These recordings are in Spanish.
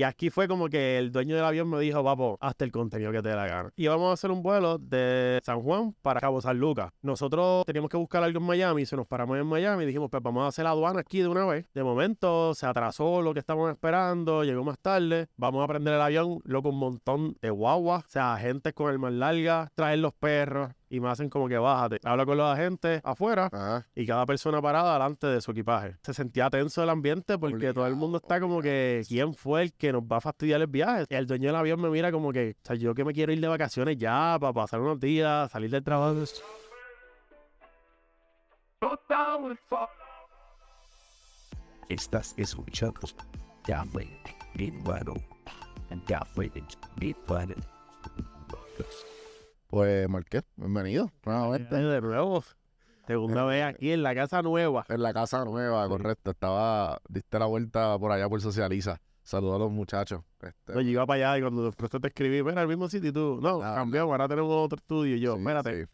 Y aquí fue como que el dueño del avión me dijo, papo, hasta el contenido que te dé la gana. Y vamos a hacer un vuelo de San Juan para Cabo San Lucas. Nosotros teníamos que buscar algo en Miami, se nos paramos en Miami y dijimos, pues vamos a hacer la aduana aquí de una vez. De momento se atrasó lo que estábamos esperando, llegó más tarde, vamos a prender el avión, loco, un montón de guaguas, o sea, gente con el más larga, traer los perros, y me hacen como que bájate. Habla con los agentes afuera Ajá. y cada persona parada delante de su equipaje. Se sentía tenso el ambiente porque todo el mundo está como que, ¿quién fue el que nos va a fastidiar el viaje? Y el dueño del avión me mira como que, o sea, yo que me quiero ir de vacaciones ya para pasar unos días, salir del trabajo. Estás escuchando Big Battle and Battle. Pues Marqués, bienvenido nuevamente. De nuevo, segunda vez aquí en la casa nueva. En la casa nueva, correcto. Estaba, diste la vuelta por allá por Socializa. Saludos a los muchachos. Este, Yo iba para allá y cuando después te escribí, mira, el mismo sitio y tú, no, Ah, cambiamos, ahora tenemos otro estudio. Y yo, sí, espérate, sí.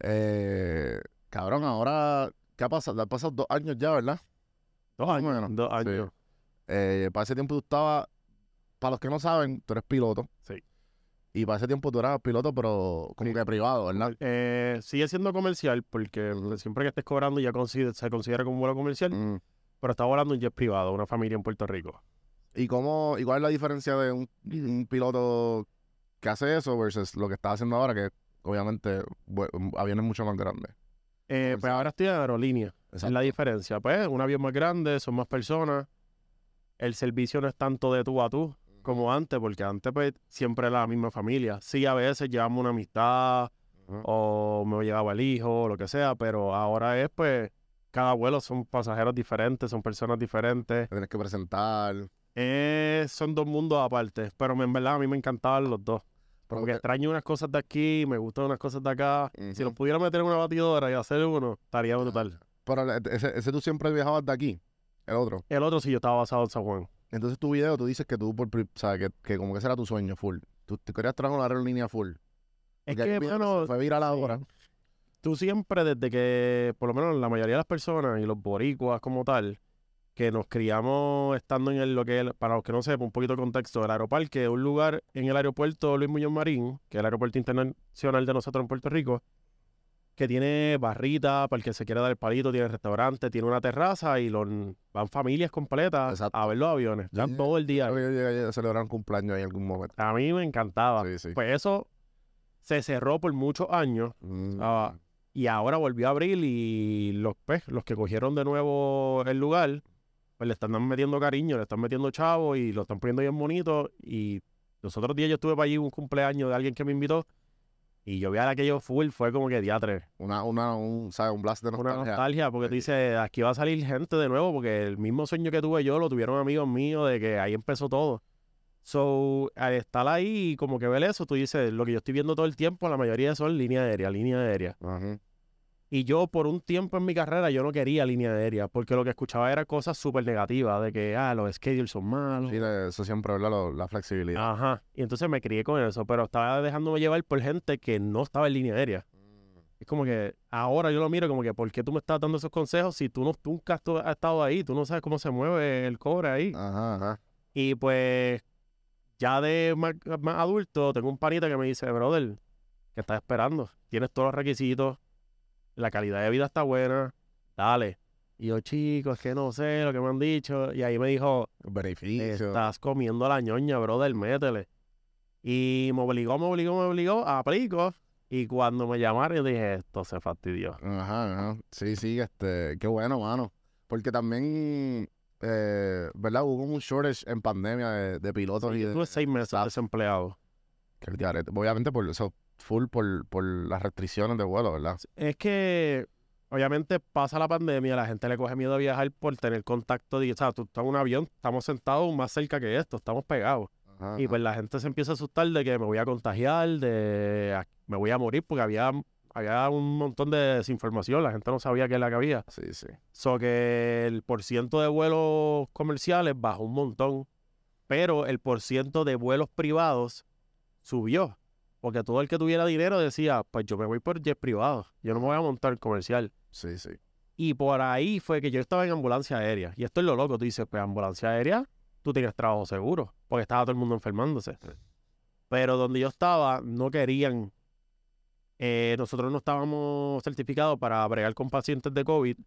Eh, cabrón, ahora, ¿qué ha pasado? Han pasado dos años ya, ¿verdad? dos años, menos, dos sí. años. Eh, para ese tiempo tú estabas, para los que no saben, tú eres piloto. Sí. Y para ese tiempo tú eras piloto, pero como que privado, ¿verdad? Eh, sigue siendo comercial porque siempre que estés cobrando ya se considera como un vuelo comercial, Mm. pero está volando un jet privado, una familia en Puerto Rico. ¿Y cómo, y cuál es la diferencia de un, un piloto que hace eso versus lo que estás haciendo ahora, que obviamente aviones mucho más grandes? Eh, pues ahora estoy en aerolínea. Esa es la diferencia. Pues un avión más grande, son más personas. El servicio no es tanto de tú a tú como antes, porque antes pues siempre era la misma familia. Sí, a veces llevamos una amistad o me llevaba el hijo o lo que sea, pero ahora es pues cada vuelo son pasajeros diferentes, son personas diferentes. Te tienes que presentar. Eh, son dos mundos aparte, pero en verdad a mí me encantaban los dos. Porque extraño unas cosas de aquí, me gustan unas cosas de acá. Si los pudiera meter en una batidora y hacer uno, estaría brutal. Pero el- ese, ese tú siempre viajabas de aquí, el otro. El otro sí yo estaba basado en San Juan. Entonces tu video, tú dices que tú, por, o sea, que, que como que ese era tu sueño full. Tú te querías trabajar una aerolínea full. Es Porque que, bueno, fue viral ahora. tú siempre desde que, por lo menos la mayoría de las personas y los boricuas como tal, que nos criamos estando en el, lo que para los que no sepan, un poquito de contexto, el aeroparque es un lugar en el aeropuerto Luis Muñoz Marín, que es el aeropuerto internacional de nosotros en Puerto Rico, que tiene barrita para el que se quiera dar el palito, tiene restaurante, tiene una terraza y los, van familias completas Exacto. a ver los aviones, Sí. todo el día. Yo llegué a celebrar un cumpleaños ahí en algún momento. A mí me encantaba. Sí, sí. Pues eso se cerró por muchos años Mm. Ah, y ahora volvió a abrir y los pues, los que cogieron de nuevo el lugar, pues le están metiendo cariño, le están metiendo chavo y lo están poniendo bien bonito. Y los otros días yo estuve para allí un cumpleaños de alguien que me invitó y yo vi a aquello full, fue como que diatre, Una, una, un, ¿sabes? Un blast de una nostalgia. nostalgia, porque tú dices, aquí va a salir gente de nuevo, porque el mismo sueño que tuve yo lo tuvieron amigos míos de que ahí empezó todo. So, al estar ahí y como que ver eso, tú dices, lo que yo estoy viendo todo el tiempo, la mayoría son línea aérea, línea aérea. Ajá. Y yo por un tiempo en mi carrera yo no quería línea aérea porque lo que escuchaba era cosas súper negativas de que ah, los schedules son malos. Sí, eso siempre. Lo- la flexibilidad. Ajá. Y entonces me crié con eso, pero estaba dejándome llevar por gente que no estaba en línea aérea. Es como que ahora yo lo miro como que ¿por qué tú me estás dando esos consejos si tú no, nunca has estado ahí? Tú no sabes cómo se mueve el cobre ahí. Ajá, ajá. Y pues ya de más, más adulto tengo un panita que me dice, brother, ¿qué estás esperando? Tienes todos los requisitos, la calidad de vida está buena, dale. Y yo, chicos, es que no sé lo que me han dicho. Y ahí me dijo, Beneficio. estás comiendo la ñoña, brother, métele. Y me obligó, me obligó, me obligó, aplico. Y cuando me llamaron, yo dije, esto se fastidió. Ajá, ajá. Sí, sí, este, qué bueno, mano. Porque también, eh, ¿verdad? Hubo un shortage en pandemia de, de pilotos y de... Tuve seis meses desempleado. que el diarete. Obviamente por eso, full por, por las restricciones de vuelo, ¿verdad? Es que obviamente pasa la pandemia, la gente le coge miedo a viajar por tener contacto. de- O sea, tú estás en un avión, estamos sentados más cerca que esto, estamos pegados. Ajá, Y pues la gente se empieza a asustar de que me voy a contagiar, de me voy a morir, porque había, había un montón de desinformación, la gente no sabía qué es la que había. Sí, sí. So que el porciento de vuelos comerciales bajó un montón, pero el porciento de vuelos privados subió. Porque todo el que tuviera dinero decía, pues yo me voy por jet privado, yo no me voy a montar comercial. Sí, sí. Y por ahí fue que yo estaba en ambulancia aérea. Y esto es lo loco, tú dices, pues ambulancia aérea, tú tienes trabajo seguro, porque estaba todo el mundo enfermándose. Pero donde yo estaba, no querían. eh, nosotros no estábamos certificados para bregar con pacientes de COVID.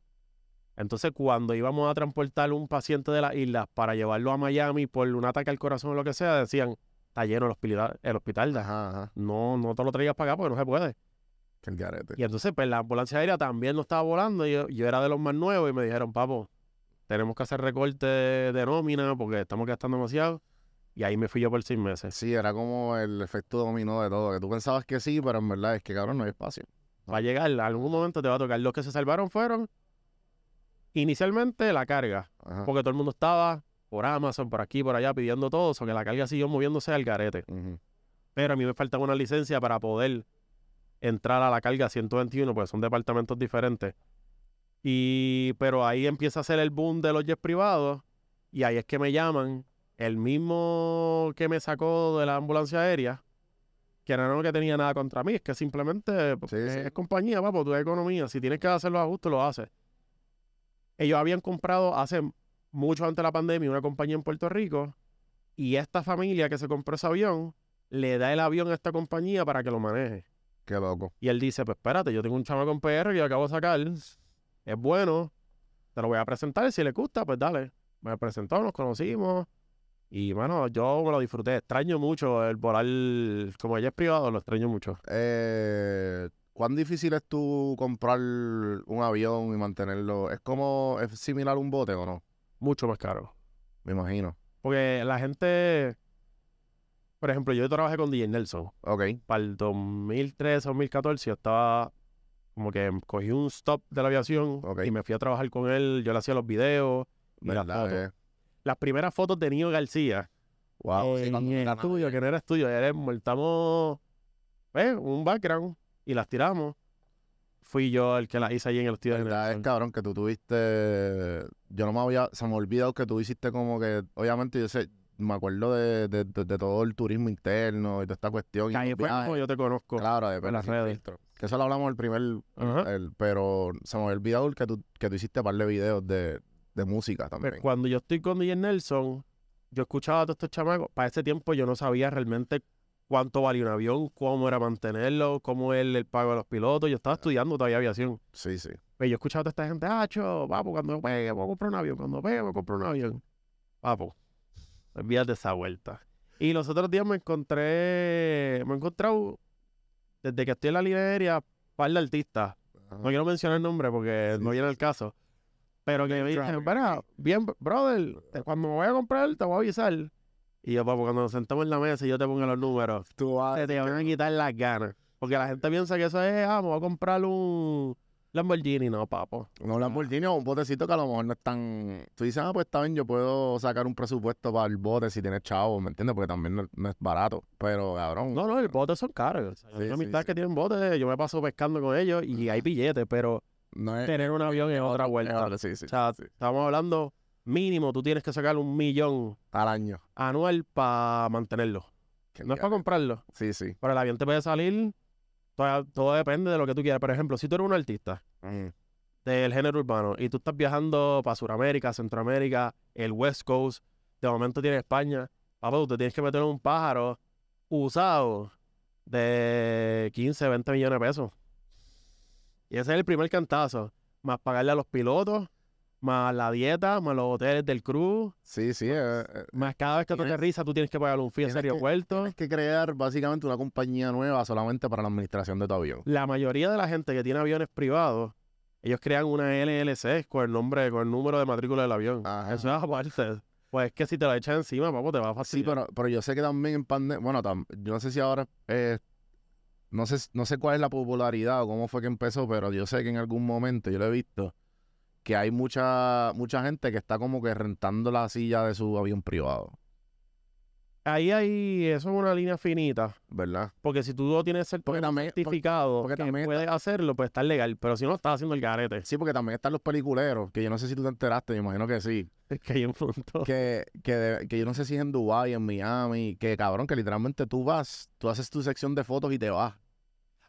Entonces, cuando íbamos a transportar un paciente de las islas para llevarlo a Miami por un ataque al corazón o lo que sea, decían, está lleno el hospital, el hospital. Ajá, ajá. No, no te lo traigas para acá porque no se puede. Que el garete. Y entonces, pues la ambulancia aérea también no estaba volando. y Yo, yo era de los más nuevos y me dijeron, papo, tenemos que hacer recorte de nómina porque estamos gastando demasiado. Y ahí me fui yo por seis meses. Sí, era como el efecto dominó de todo. Que tú pensabas que sí, pero en verdad es que, cabrón, no hay espacio. Va a llegar, algún momento te va a tocar. Los que se salvaron fueron inicialmente la carga, Ajá. porque todo el mundo estaba por Amazon, por aquí, por allá, pidiendo todo, o que la carga siguió moviéndose al garete. Pero a mí me faltaba una licencia para poder entrar a la carga 121, porque son departamentos diferentes. Y, pero ahí empieza a ser el boom de los jets privados, y ahí es que me llaman el mismo que me sacó de la ambulancia aérea, que no era lo que tenía nada contra mí, es que simplemente pues, Sí, es, sí. es compañía, papo, tu economía. Si tienes que hacer los ajustes, lo haces. Ellos habían comprado hace mucho antes de la pandemia una compañía en Puerto Rico, y esta familia que se compró ese avión le da el avión a esta compañía para que lo maneje. Qué loco. Y él dice, pues espérate, yo tengo un chamaco en PR que yo acabo de sacar, es bueno, te lo voy a presentar, si le gusta, pues dale. Me presentó, nos conocimos, y bueno, yo me lo disfruté. Extraño mucho el volar, como ella es privado, lo extraño mucho. Eh, ¿Cuán difícil es tú comprar un avión y mantenerlo? ¿Es como, es similar a un bote o no? Mucho más caro. Me imagino. Porque la gente, por ejemplo, yo trabajé con DJ Nelson. Ok. Para el 2013 2014 yo estaba como que cogí un stop de la aviación Ok. y me fui a trabajar con él. Yo le hacía los videos y las. Eh, Las primeras fotos de Nio García Wow. en el estudio, que no era estudio, era montamos pues, un background y las tiramos. Fui yo el que las hice ahí en el estudio. de verdad es cabrón que tú tuviste. Yo no me había. Se me ha olvidado que tú hiciste como que. Obviamente, yo sé. Me acuerdo de, de, de- de todo el turismo interno y toda esta cuestión. viajes. como yo te conozco. Claro, de en las redes. Que eso lo hablamos el primer. El- pero se me había olvidado que tú, que tú hiciste un par de videos de, de música Pues, también. cuando yo estoy con DJ Nelson, yo escuchaba a todos estos chamacos. Para ese tiempo yo no sabía realmente cuánto valía un avión, cómo era mantenerlo, cómo es el pago de los pilotos. Yo estaba estudiando todavía aviación. Sí, sí. Pues yo escuchaba a toda esta gente, ah, cho, papo, cuando pegue, voy a comprar un avión. Cuando pegue, voy a comprar un avión. Papo, olvídate de esa vuelta. Y los otros días me encontré, me he encontrado, desde que estoy en la línea aérea, par de artistas. Ajá. No quiero mencionar el nombre porque Sí. no viene el caso. Pero que me dicen, bien, brother, te- cuando me voy a comprar, te voy a avisar. Y yo, papo, cuando nos sentamos en la mesa y yo te pongo los números, Tú vas- se te van a quitar las ganas. Porque la gente piensa que eso es, ah, me voy a comprar un Lamborghini. No, papo. Un Lamborghini o un botecito que a lo mejor no es tan... Tú dices, ah, pues está bien, yo puedo sacar un presupuesto para el bote si tienes chavo, ¿me entiendes? Porque también no, no es barato. Pero, cabrón, No, no, el bote son caros. O sea, yo Sí, tengo sí, amistades sí. que tienen botes, yo me paso pescando con ellos y hay billetes, pero no es... tener un avión es otra vuelta. Sí, sí. O sea, estamos hablando mínimo, tú tienes que sacar un millón Al año. anual para mantenerlo. Qué No es para comprarlo. Sí, sí. Pero el avión te puede salir, todo, todo depende de lo que tú quieras. Por ejemplo, si tú eres un artista del género urbano y tú estás viajando para Sudamérica, Centroamérica, el West Coast, de momento tienes España, papá, tú te tienes que meter un pájaro usado de 15, 20 millones de pesos. Y ese es el primer cantazo. Más pagarle a los pilotos, más la dieta, más los hoteles del crew, Sí, sí. eh, eh, más cada vez que tú Tienes- aterrizas tú tienes que pagar un fee tienes que- aeropuerto. Tienes que crear básicamente una compañía nueva solamente para la administración de tu avión. La mayoría de la gente que tiene aviones privados, ellos crean una LLC con el nombre, con el número de matrícula del avión. Ajá. Eso es aparte. Pues es que si te lo echas encima, papo, te va a Sí, fastidiar. pero, pero yo sé que también en pandemia, bueno, tam- yo no sé si ahora, eh, no sé, no sé cuál es la popularidad o cómo fue que empezó, pero yo sé que en algún momento yo lo he visto que hay mucha mucha gente que está como que rentando la silla de su avión privado, Ahí hay, eso es una línea finita. ¿verdad? Porque si tú no tienes cert- Porque también, certificado porque que también está- puedes hacerlo, pues está legal. Pero si no, estás haciendo el garete. sí, porque también están los peliculeros, que yo no sé si tú te enteraste, me imagino que sí, Es que hay un punto. que, que, que yo no sé si es en Dubái, en Miami, que cabrón, que literalmente tú vas, tú haces tu sección de fotos y te vas.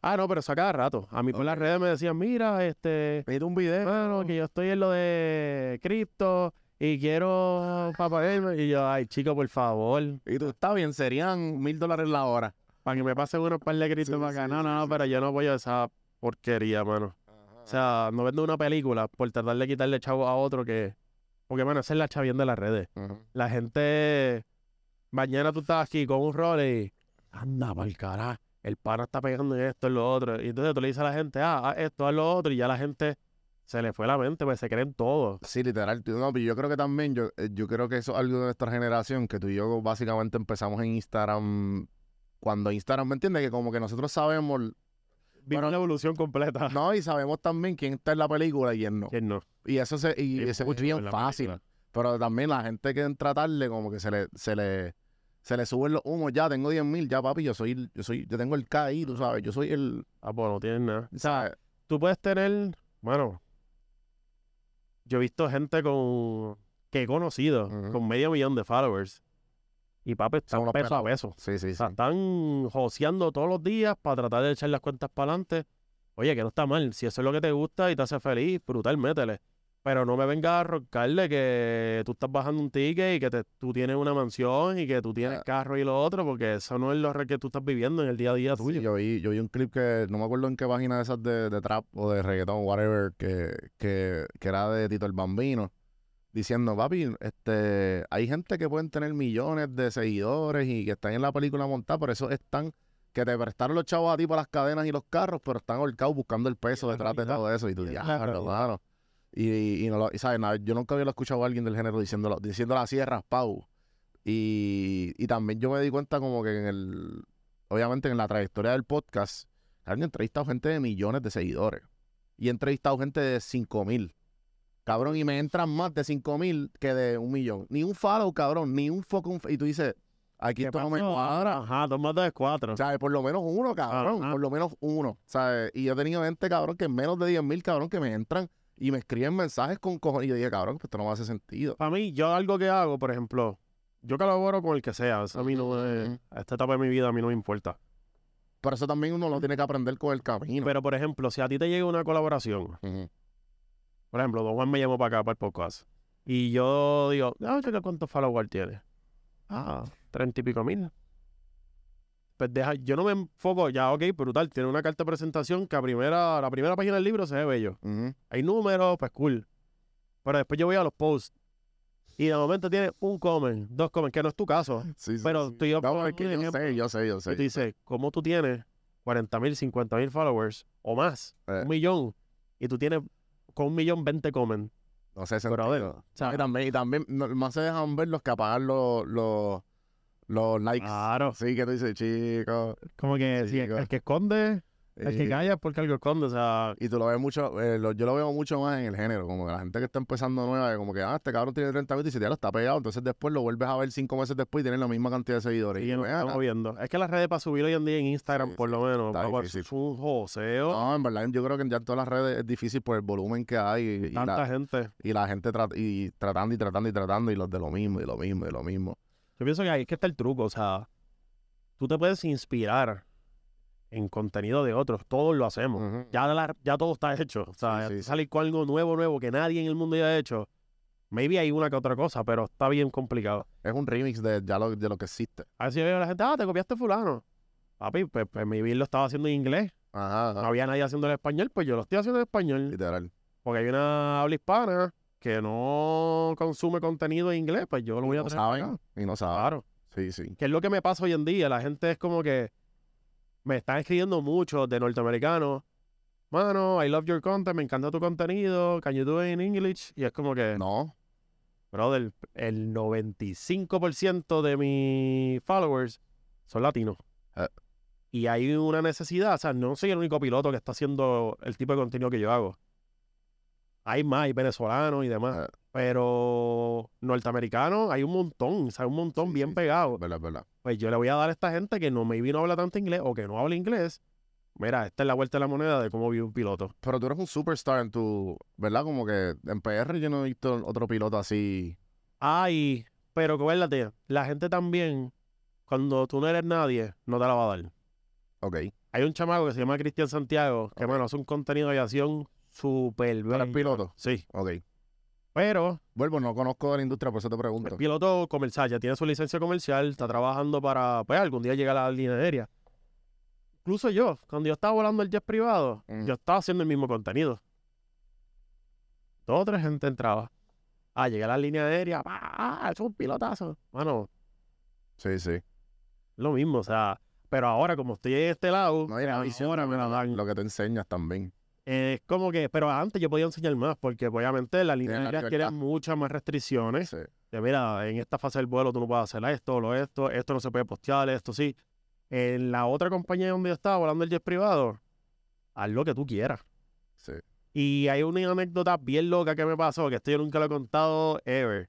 Ah, no, pero eso a cada rato. A mí por las redes me decían, mira, este, Necesito un video. Bueno, que yo estoy en lo de cripto y quiero papá Y yo, ay, chico, por favor, Y tú, está bien, serían mil dólares la hora. para que me pasen unos par de gritos Sí, para acá. sí, No, no, sí, no, pero yo no apoyo esa porquería, mano. O sea, no vendo una película por tratar de quitarle chavo a otro que... Porque, bueno, esa es la chavienda de las redes. La gente... Mañana tú estás aquí con un rol y... Anda, el carajo. El pana está pegando en esto, en lo otro. Y entonces tú le dices a la gente, ah, haz esto, haz lo otro. Y ya la gente se le fue la mente, pues se creen todo. Sí, literal. No, pero yo creo que también, yo, eh, yo creo que eso es algo de nuestra generación, que tú y yo básicamente empezamos en Instagram, cuando Instagram, ¿me entiendes? Que como que nosotros sabemos, Vimos Bueno, la evolución completa. no, y sabemos también quién está en la película y quién no. ¿Quién no? Y eso se, y Sí, eso es mucho bien fácil. película. Pero también la gente que entra tarde, como que se le, se le, se le suben los humos, ya tengo 10 mil, ya papi, yo soy, yo soy, yo tengo el K ahí, tú sabes, yo soy el, Ah, pues no tienes nada. O sea, ¿sabes? tú puedes tener, bueno, yo he visto gente con que he conocido con medio millón de followers y papi están peso a peso. Sí, sí, O sí. sea, están joseando todos los días para tratar de echar las cuentas para adelante. Oye, que no está mal. Si eso es lo que te gusta y te hace feliz, brutal, métele. Pero no me vengas a roncarle que tú estás bajando un ticket y que te- tú tienes una mansión y que tú tienes Ah. carro y lo otro, porque eso no es lo que tú estás viviendo en el día a día Sí, tuyo. yo, vi, yo vi un clip que no me acuerdo en qué página de esas de, de trap o de reggaetón, whatever, que, que, que era de Tito el Bambino, diciendo, papi, este, hay gente que pueden tener millones de seguidores y que están en la película montada, por eso están, que te prestaron los chavos a ti para las cadenas y los carros, pero están ahorcados buscando el peso detrás de todo eso. Y tú, ya, la claro, claro. Y, y, no lo- y, ¿sabes? Nada, yo nunca había escuchado a alguien del género diciéndolo, diciéndolo así de raspado. Y, y también yo me di cuenta como que en el, obviamente en la trayectoria del podcast, han entrevistado gente de millones de seguidores. Y he entrevistado gente de 5 mil. Cabrón, y me entran más de 5 mil que de un millón. Ni un follow, cabrón, ni un fucking... Y tú dices, aquí ¿Qué esto no me cuadra. Ajá, dos más es cuatro. O sea, por lo menos uno, cabrón. Ajá. Por lo menos uno. ¿sabes? Y yo he tenido gente, cabrón, que menos de 10 mil, cabrón, que me entran y me escriben mensajes con cojones. Y yo dije, cabrón, pues esto no me hace sentido. Para mí, yo algo que hago, por ejemplo, yo colaboro con el que sea. Eso a mí no Ujú. a esta etapa de mi vida a mí no me importa. Por eso también uno lo tiene que aprender con el camino. Pero, por ejemplo, si a ti te llega una colaboración, por ejemplo, Don Juan me llamó para acá, para el podcast, y yo digo, ah, checa cuántos followers tiene. Ah, treinta y pico mil. Pues deja, yo no me enfoco, ya, ok, brutal, tiene una carta de presentación que a primera, la primera página del libro se ve bello. Hay números, pues cool. Pero después yo voy a los posts y de momento tiene un comment, dos comments, que no es tu caso. Sí, sí, Pero sí. tú y yo No, ponemos es que yo sé, yo sé, yo Y sé. tú dices, ¿cómo tú tienes 40 mil, 50 mil followers o más? Eh. Un millón. Y tú tienes con un millón 20 comments. No sé, Brother, sentido. o sea, y también, y también no- más se dejan ver los que apagan los, los, los likes. Claro. Sí, que tú dices, chico. Como que Sí, el, que esconde, el que calla es porque algo esconde. O sea, Y tú lo ves mucho, eh, lo- yo lo veo mucho más en el género, como que la gente que está empezando nueva, como que, ah, este cabrón tiene 30 mil y si ya lo está pegado, entonces después lo vuelves a ver cinco meses después y tiene la misma cantidad de seguidores. sí, Y nos ven estamos viendo. Es que las redes para subir hoy en día en Instagram, Sí, por lo menos, papá, es un joseo. No, en verdad, yo creo que ya en todas las redes es difícil por el volumen que hay y, y tanta la, gente. y la gente tra- y tratando y tratando y tratando y los de lo mismo y lo mismo y lo mismo. Yo pienso que ahí es que está el truco. O sea, tú te puedes inspirar en contenido de otros. Todos lo hacemos. Ya, la- ya todo está hecho. O sea, Sí, sí, salir con algo nuevo, nuevo que nadie en el mundo haya hecho. Maybe hay una que otra cosa, pero está bien complicado. Es un remix de ya lo, de lo que existe. A ver si veo a la gente, ah, te copiaste fulano. Papi, pues, pues maybe lo estaba haciendo en inglés. Ajá, No había nadie haciendo en español, pues yo lo estoy haciendo en español. literal. Porque hay una habla hispana que no consume contenido en inglés, pues yo lo voy a no traer saben acá. y no saben. Claro. Sí, sí. Que es lo que me pasa hoy en día. La gente es como que me están escribiendo mucho de norteamericanos. Mano, I love your content, me encanta tu contenido. Can you do it in English? Y es como que, No, brother, el 95% de mis followers son latinos. Eh. Y hay una necesidad, o sea, no soy el único piloto que está haciendo el tipo de contenido que yo hago. Hay más, hay venezolanos y demás. Eh. Pero norteamericanos hay un montón, o sea, un montón Sí, bien sí, pegado verdad, verdad. pues yo le voy a dar a esta gente que no me vino a hablar tanto inglés o que no habla inglés. Mira, esta es la vuelta de la moneda de cómo vive un piloto. Pero tú eres un superstar en tu, ¿verdad? Como que en PR yo no he visto otro piloto así. Ay, pero acuérdate, la gente también, cuando tú no eres nadie, no te la va a dar. Ok. Hay un chamaco que se llama Cristian Santiago, que bueno, hace un contenido de aviación súper ¿Tú eres piloto? Sí, Ok. Pero Vuelvo, no conozco de la industria, por eso te el pregunto. piloto comercial ya tiene su licencia comercial, está trabajando para, pues, algún día llegar a la línea aérea. Incluso yo, cuando yo estaba volando el jet privado, Mm. yo estaba haciendo el mismo contenido. Dos o tres gente entraba. Ah, llegué a la línea aérea, ¡ah! Es un pilotazo. Bueno, Sí, sí. lo mismo, o sea, pero ahora como estoy en este lado, No, visión, ahora me la dan. Lo que te enseñas también. Es como que, pero antes yo podía enseñar más, porque obviamente la línea aérea tiene muchas más restricciones. Sí. De mira, en esta fase del vuelo tú no puedes hacer esto, lo esto, esto no se puede postear, esto sí. En la otra compañía donde yo estaba volando el jet privado, haz lo que tú quieras. Sí. Y hay una anécdota bien loca que me pasó, que esto yo nunca lo he contado ever.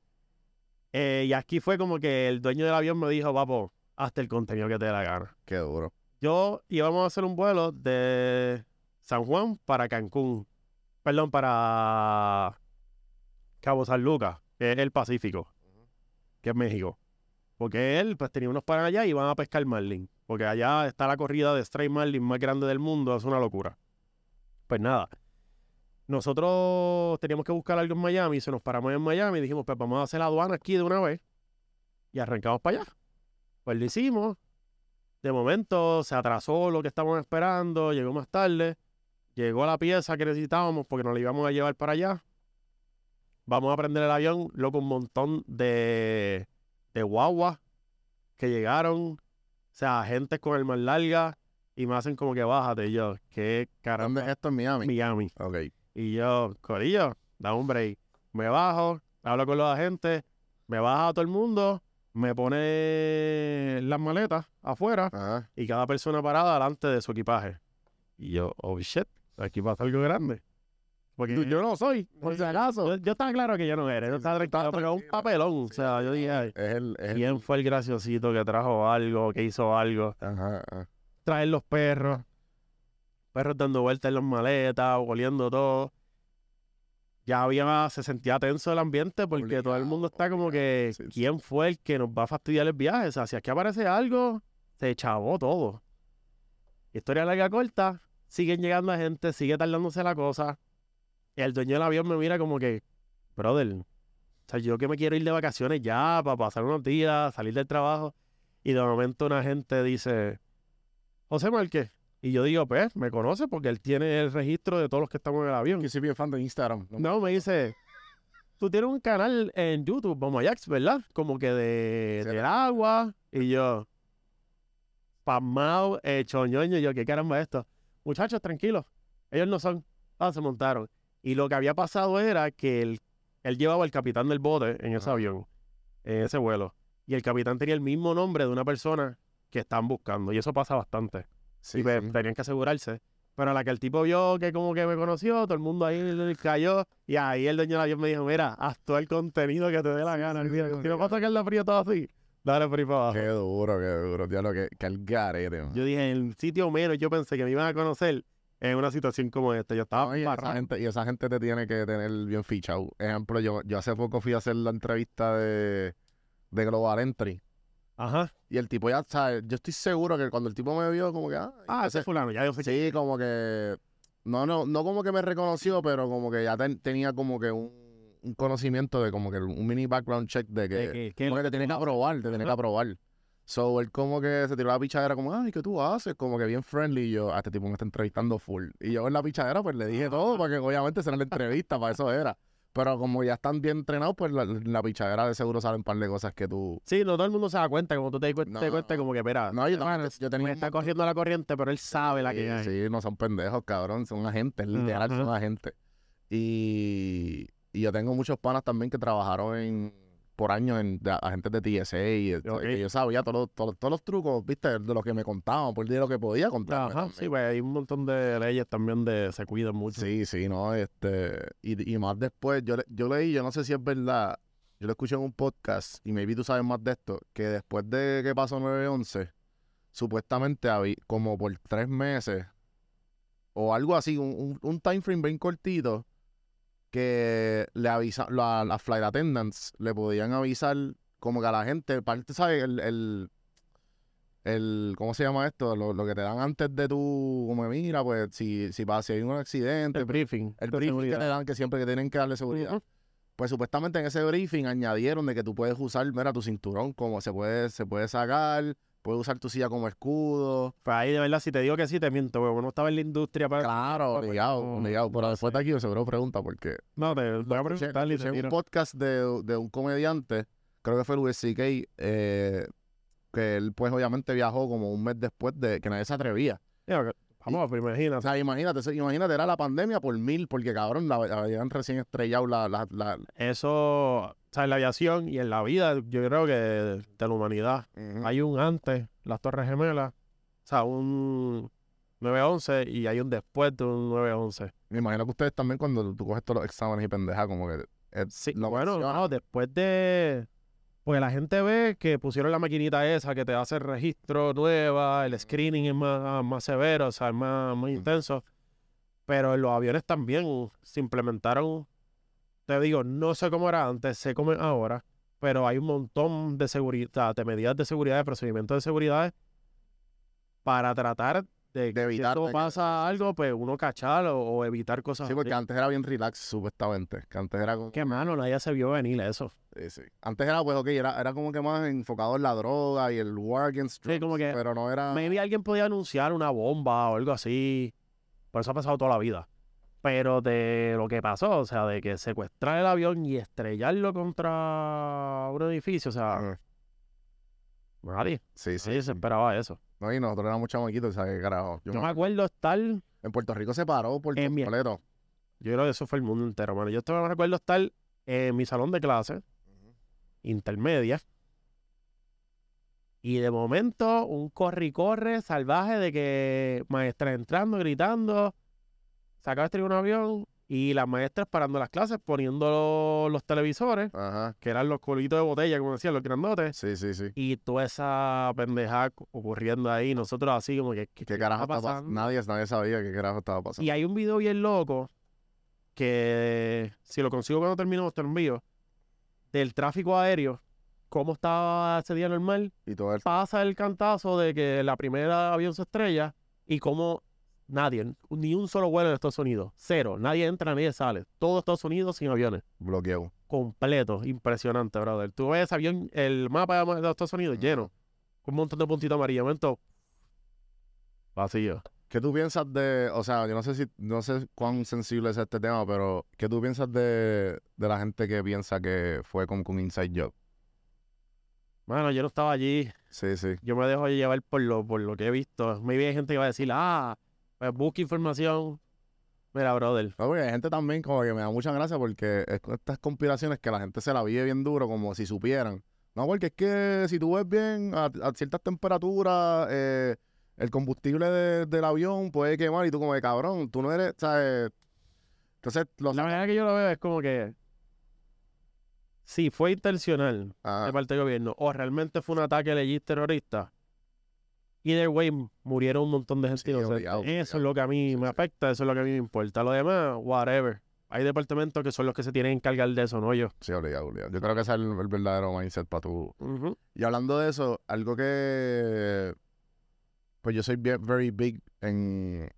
Eh, y aquí fue como que el dueño del avión me dijo, papo, hazte el contenido que te dé la gana. Qué duro. Yo íbamos a hacer un vuelo de San Juan para Cancún. Perdón, para Cabo San Lucas, que es el Pacífico, que es México. Porque él, pues, tenía unos para allá y iban a pescar marlin. Porque allá está la corrida de straight marlin más grande del mundo, es una locura. Pues nada, nosotros teníamos que buscar algo en Miami, se nos paramos en Miami y dijimos, pues vamos a hacer la aduana aquí de una vez y arrancamos para allá. Pues lo hicimos. De momento se atrasó lo que estábamos esperando, llegó más tarde, llegó la pieza que necesitábamos porque nos la íbamos a llevar para allá. Vamos a prender el avión, loco, un montón de, de guaguas que llegaron, o sea, gente con el más larga y me hacen como que bájate. Y yo, qué ¿Dónde caramba, es esto en Miami? Miami. Ok. Y yo, Corillo, da un break. Me bajo, hablo con los agentes, me baja a todo el mundo, me pone las maletas afuera Ajá. y cada persona parada delante de su equipaje. Y yo, oh shit, aquí pasa algo grande. Porque Yo- yo no soy, por si acaso. yo, yo estaba claro que yo no era, yo estaba tranquilo, pero un papelón. O sea, yo dije, ay, Es el. Es el- ¿quién fue el graciosito que trajo algo, que hizo algo? Ajá, ajá. traer los perros, perros dando vueltas en las maletas, oliendo todo. Ya había, se sentía tenso el ambiente porque todo el mundo está como que. ¿quién fue el que nos va a fastidiar el viaje? O sea, si aquí aparece algo, se chavó todo. Historia larga corta, siguen llegando gente, sigue tardándose la cosa. El dueño del avión me mira como que, brother, o sea, yo que me quiero ir de vacaciones ya para pasar unos días, salir del trabajo. Y de momento una gente dice, José Márquez. Y yo digo, pues, me conoce porque él tiene el registro de todos los que estamos en el avión. Que soy bien fan de Instagram. ¿no? No, me dice, tú tienes un canal en YouTube, Bomayax, ¿verdad? Como que de, del agua. Y yo, pasmado, hecho ñoño. Y yo, ¿qué caramba es esto? Muchachos, tranquilos. Ellos no son. Ah, se montaron. Y lo que había pasado era que él, él llevaba al capitán del bote en ese Ah. avión, en ese vuelo. Y el capitán tenía el mismo nombre de una persona que están buscando. Y eso pasa bastante Sí, y pues, sí. tenían que asegurarse. Pero a la que el tipo vio que como que me conoció, todo el mundo ahí cayó. Y ahí el dueño del avión me dijo, mira, haz todo el contenido que te dé la gana. sí, si me pasa que el frío todo así, dale por ahí para abajo. Qué duro, qué duro. Diablo, que, que el garete, man. Yo dije, en el sitio menos yo pensé que me iban a conocer en una situación como esta. Yo estaba No, y, esa gente, y esa gente te tiene que tener bien fichado. Ejemplo, yo, yo hace poco fui a hacer la entrevista de, de Global Entry. Ajá. Y el tipo ya, ¿sabes? Yo estoy seguro que cuando el tipo me vio, como que, ah, Ah, ese es fulano, ya yo sé sí, como que, no, no, no como que me reconoció, pero como que ya ten- tenía como que un, un conocimiento de como que un mini background check de que, que, que, que- porque te tiene que aprobar, te tiene que aprobar. So, él como que se tiró la pichadera como, ay, ¿qué tú haces? Como que bien friendly. Y yo, a este tipo me está entrevistando full. Y yo en la pichadera pues le dije todo, porque obviamente será la entrevista, para eso era. Pero como ya están bien entrenados, pues la, la pichadera de seguro salen un par de cosas que tú... Sí, no todo el mundo se da cuenta. Como tú te, cu- No, te cuentas, no. como que, espera, No, yo, mano, yo tenía me está corriendo la corriente, pero él sabe la que Sí, hay. sí, no son pendejos, cabrón. Son agentes, literal, Ajá. son agentes. Y, y yo tengo muchos panas también que trabajaron en, por años en de- agentes de TSA. Y, este, Ok. que yo sabía todos, todos los trucos, viste, de lo que me contaban, por de lo que podía contar. Ajá, sí, pues hay un montón de leyes también de se cuidan mucho. Sí, sí, no, este, y, y más después, yo, yo leí, yo no sé si es verdad, yo lo escuché en un podcast, y maybe tú sabes más de esto, que después de que pasó 9-11, supuestamente había, como por tres meses, o algo así, un, un, un time frame bien cortito, que le avisan, la- las flight attendants le podían avisar como que a la gente, parte, ¿sabes? El, el, el, ¿cómo se llama esto? Lo, lo que te dan antes de tu, como que mira, pues si, si pasa, si hay un accidente, El briefing. el briefing que le dan, que siempre que tienen que darle seguridad. Pues supuestamente en ese briefing añadieron de que tú puedes usar, mira, tu cinturón como se puede, se puede sacar, puedes usar tu silla como escudo. Pues ahí, de verdad, si te digo que sí, te miento, porque uno estaba en la industria para... Claro, pues, obligado, no, obligado. Pero no después de aquí yo seguro pregunta porque No, te voy a preguntar tiro. un podcast de, de un comediante, creo que fue Louis C.K., eh, que él pues obviamente viajó como un mes después de que nadie se atrevía. Mira, que- Vamos, pero O imagínate. sea, imagínate, imagínate, era la pandemia por mil, porque cabrón, la, habían recién estrellado la, la, la- Eso, o sea, en la aviación y en la vida, yo creo que de, de la humanidad, hay un antes, las Torres Gemelas, o sea, un 9-11 y hay un después de un 9-11. Me imagino que ustedes también cuando tú coges todos los exámenes y pendejas, como que eh, Sí, lo bueno, no, después de... Pues la gente ve que pusieron la maquinita esa que te hace el registro nueva, el screening es más, más severo, o sea, es más, más intenso. Pero en los aviones también se implementaron, te digo, no sé cómo era antes, sé cómo es ahora, pero hay un montón de seguridad, de medidas de seguridad, de procedimientos de seguridad para tratar de, evitar si pasa algo, pues uno cachar o, o evitar cosas Sí, porque antes era bien relax, supuestamente. Que antes era como... Que mano, nadie se vio venir eso. Sí, sí. Antes era, pues, ok, era, era como que más enfocado en la droga y el war against Sí, como drugs, que Pero no era... Maybe alguien podía anunciar una bomba o algo así. Por eso ha pasado toda la vida. Pero de lo que pasó, o sea, de que secuestrar el avión y estrellarlo contra un edificio, o sea. Nadie, Sí, sí. nadie se esperaba eso. No, y nosotros éramos chamaquitos, ¿sabes carajo? Yo Yo me- acuerdo estar, yo En Puerto Rico se paró por En mi- completo. creo que eso fue el mundo entero, mano. Yo todavía me recuerdo estar en mi salón de clase, intermedia, y de momento un corre y corre salvaje de que maestra entrando, gritando, se acaba de estrellar un avión y las maestras parando las clases, poniendo lo- los televisores, Ajá. que eran los colitos de botella, como decían, los grandotes, Sí, sí, sí. y toda esa pendeja ocurriendo ahí, nosotros así como que, ¿qué, ¿Qué carajo estaba pasando? Nadie, nadie sabía qué carajo estaba pasando. Y hay un video bien loco que si lo consigo cuando terminemos te lo envío, del tráfico aéreo, cómo estaba ese día normal, Y todo el... pasa el cantazo de que la primera avión se estrella y como nadie, ni un solo vuelo en Estados Unidos, cero, nadie entra, nadie sale, todo Estados Unidos sin aviones, bloqueo. completo, impresionante, brother. Tú ves ese avión, el mapa de Estados Unidos lleno, con un montón de puntitos amarillos, momento vacío. ¿Qué tú piensas de, o sea, yo no sé si, no sé cuán sensible es este tema, pero ¿qué tú piensas de, de la gente que piensa que fue como con un inside job? Bueno, yo no estaba allí, Sí, sí. yo me dejo llevar por lo, por lo que he visto. Maybe hay gente que va a decir, ah, pues busca información. Mira, brother, No, porque hay gente también como que me da mucha gracia porque es con estas conspiraciones que la gente se la vive bien duro, como si supieran. No, porque es que si tú ves bien a, a ciertas temperaturas, eh, el combustible de- del avión puede quemar y tú como de cabrón, tú no eres, ¿sabes? Entonces, los... la manera que yo lo veo es como que si fue intencional Ah, de parte del gobierno o realmente fue un ataque legit terrorista, either way murieron un montón de gente Sí, inocente. obligado, Eso es lo que a mí me afecta, eso es lo que a mí me importa. Lo demás, whatever. Hay departamentos que son los que se tienen que encargar de eso, no yo. sí, obligado, obligado. Yo creo que ese es el, el verdadero mindset para tu... Ujú. Y hablando de eso, algo que... Pues yo soy bien, very big en,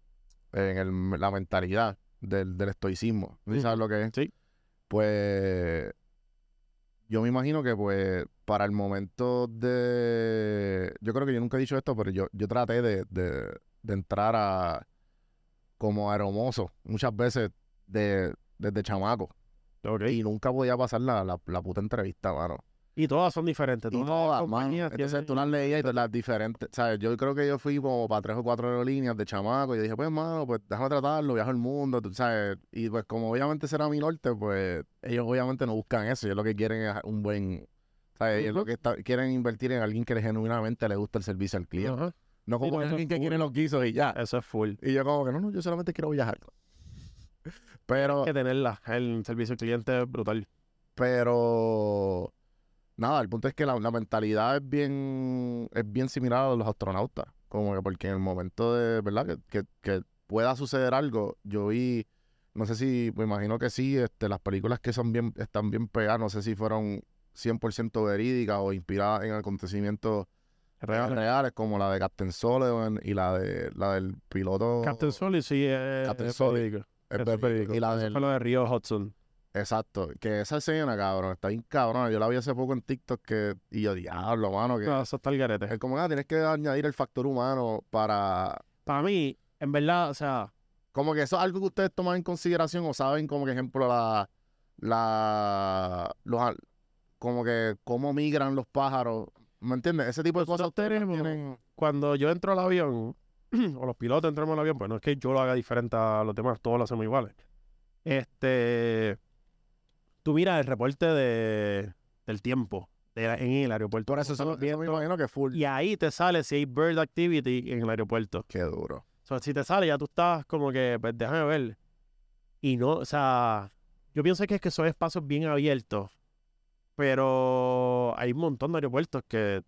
en el- la mentalidad del, del estoicismo. ¿Sí Ujú. sabes lo que es? Sí. Pues yo me imagino que pues para el momento de... Yo creo que yo nunca he dicho esto, pero yo, yo traté de, de, de entrar a como aeromozo muchas veces de, desde chamaco. Y nunca podía pasar la, la, la puta entrevista, mano. Y todas son diferentes. Y Todas todas, las mano. compañías Entonces tienen- tú las leías y todas las diferentes. ¿Sabes? Yo creo que yo fui como para tres o cuatro aerolíneas de chamaco. Y yo dije, pues, mano, pues déjame tratarlo, viajo al mundo, tú sabes. Y pues, como obviamente será mi norte, pues ellos obviamente no buscan eso. Ellos lo que quieren es un buen. ¿Sabes? Ellos lo que está- quieren invertir en alguien que genuinamente le gusta el servicio al cliente. No como eso alguien que quiere los guisos y ya. Eso es full. Y yo, como que no, no, yo solamente quiero viajar. Pero. Hay que tenerla. El servicio al cliente es brutal. Pero nada, el punto es que la, la mentalidad es bien, es bien similar a los astronautas. Como que porque en el momento de, ¿verdad? Que, que, que pueda suceder algo, yo vi, no sé si, me imagino que sí, este, las películas que son bien, están bien pegadas, no sé si fueron 100% verídicas o inspiradas en acontecimientos Real. reales, como la de Captain Sullivan y la de la del piloto. Captain Sully sí es, Captain es verídico. es es verídico. Y la del, de Río Hudson. Exacto. Que esa escena, cabrón, está bien cabrón. Yo la vi hace poco en TikTok que, y yo, diablo, mano, que No, eso está el garete. es como, ah, tienes que añadir el factor humano para... Para mí, en verdad, o sea, Como que eso es algo que ustedes toman en consideración o saben como que, ejemplo, la... la los, como que cómo migran los pájaros. ¿Me entiendes? Ese tipo de cosas ustedes tienen... cuando yo entro al avión, o los pilotos entramos al avión, pues no es que yo lo haga diferente a los demás, todos lo hacemos iguales. Este, tú miras el reporte de, del tiempo de la- en el aeropuerto. Por eso, Nosotros eso me imagino que full. y ahí te sale si hay bird activity en el aeropuerto. Qué duro. O sea, si te sale, ya tú estás como que, pues déjame ver. Y no, o sea, yo pienso que es que son espacios bien abiertos, pero hay un montón de aeropuertos que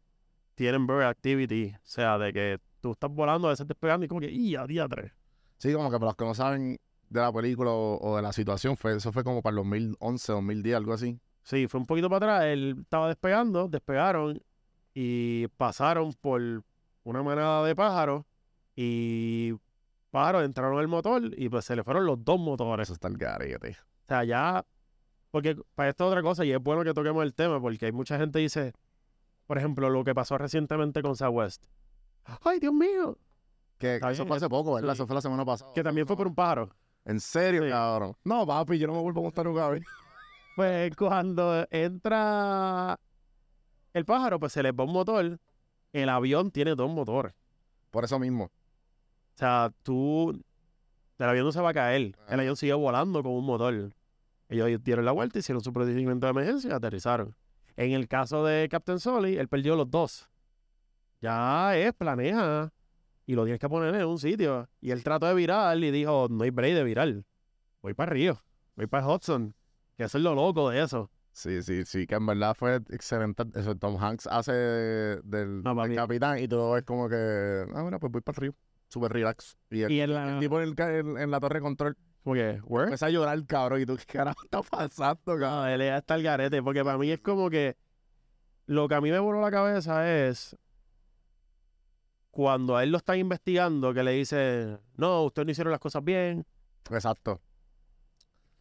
tienen bird activity. O sea, de que tú estás volando, a veces despegando y como que, ¡y a día 3! Sí, como que para los que no saben de la película o, o de la situación, fue, eso fue como para el 2011, 2010, algo así. Sí, fue un poquito para atrás. Él estaba despegando, despegaron y pasaron por una manada de pájaros y pájaros entraron al motor y pues se le fueron los dos motores. Eso está el garete. O sea, ya, porque para esto es otra cosa y es bueno que toquemos el tema porque hay mucha gente que dice, por ejemplo, lo que pasó recientemente con Southwest. ¡Ay, Dios mío! Que, eso fue hace poco, ¿verdad? sí. Eso fue la semana pasada. Que también fue por un pájaro. ¿En serio, Sí. cabrón? No, papi, yo no me vuelvo a montar un vez. Pues cuando entra el pájaro, pues se le va un motor. El avión tiene dos motores. Por eso mismo. O sea, tú. El avión no se va a caer. El Ah. avión sigue volando con un motor. Ellos dieron la vuelta, hicieron su procedimiento de emergencia y aterrizaron. En el caso de Captain Soli, él perdió los dos. Ya es, planeja. Y lo tienes que poner en un sitio. Y él trató de virar y dijo: No hay break de virar. Voy para Río. Voy para Hudson. Que eso es lo loco de eso. Sí, sí, sí, que en verdad fue excelente. Eso Tom Hanks hace del, No, del papi. capitán y todo es como que, ah, bueno, pues voy para el río. Súper relax. Y el, Y el tipo en, el la torre de control como que, ¿where? empieza a llorar, cabrón. Y tú, ¿qué carajo está pasando, cabrón? No, él es hasta el garete, porque para mí es como que lo que a mí me voló la cabeza es cuando a él lo están investigando, que le dicen, no, ustedes no hicieron las cosas bien. Exacto.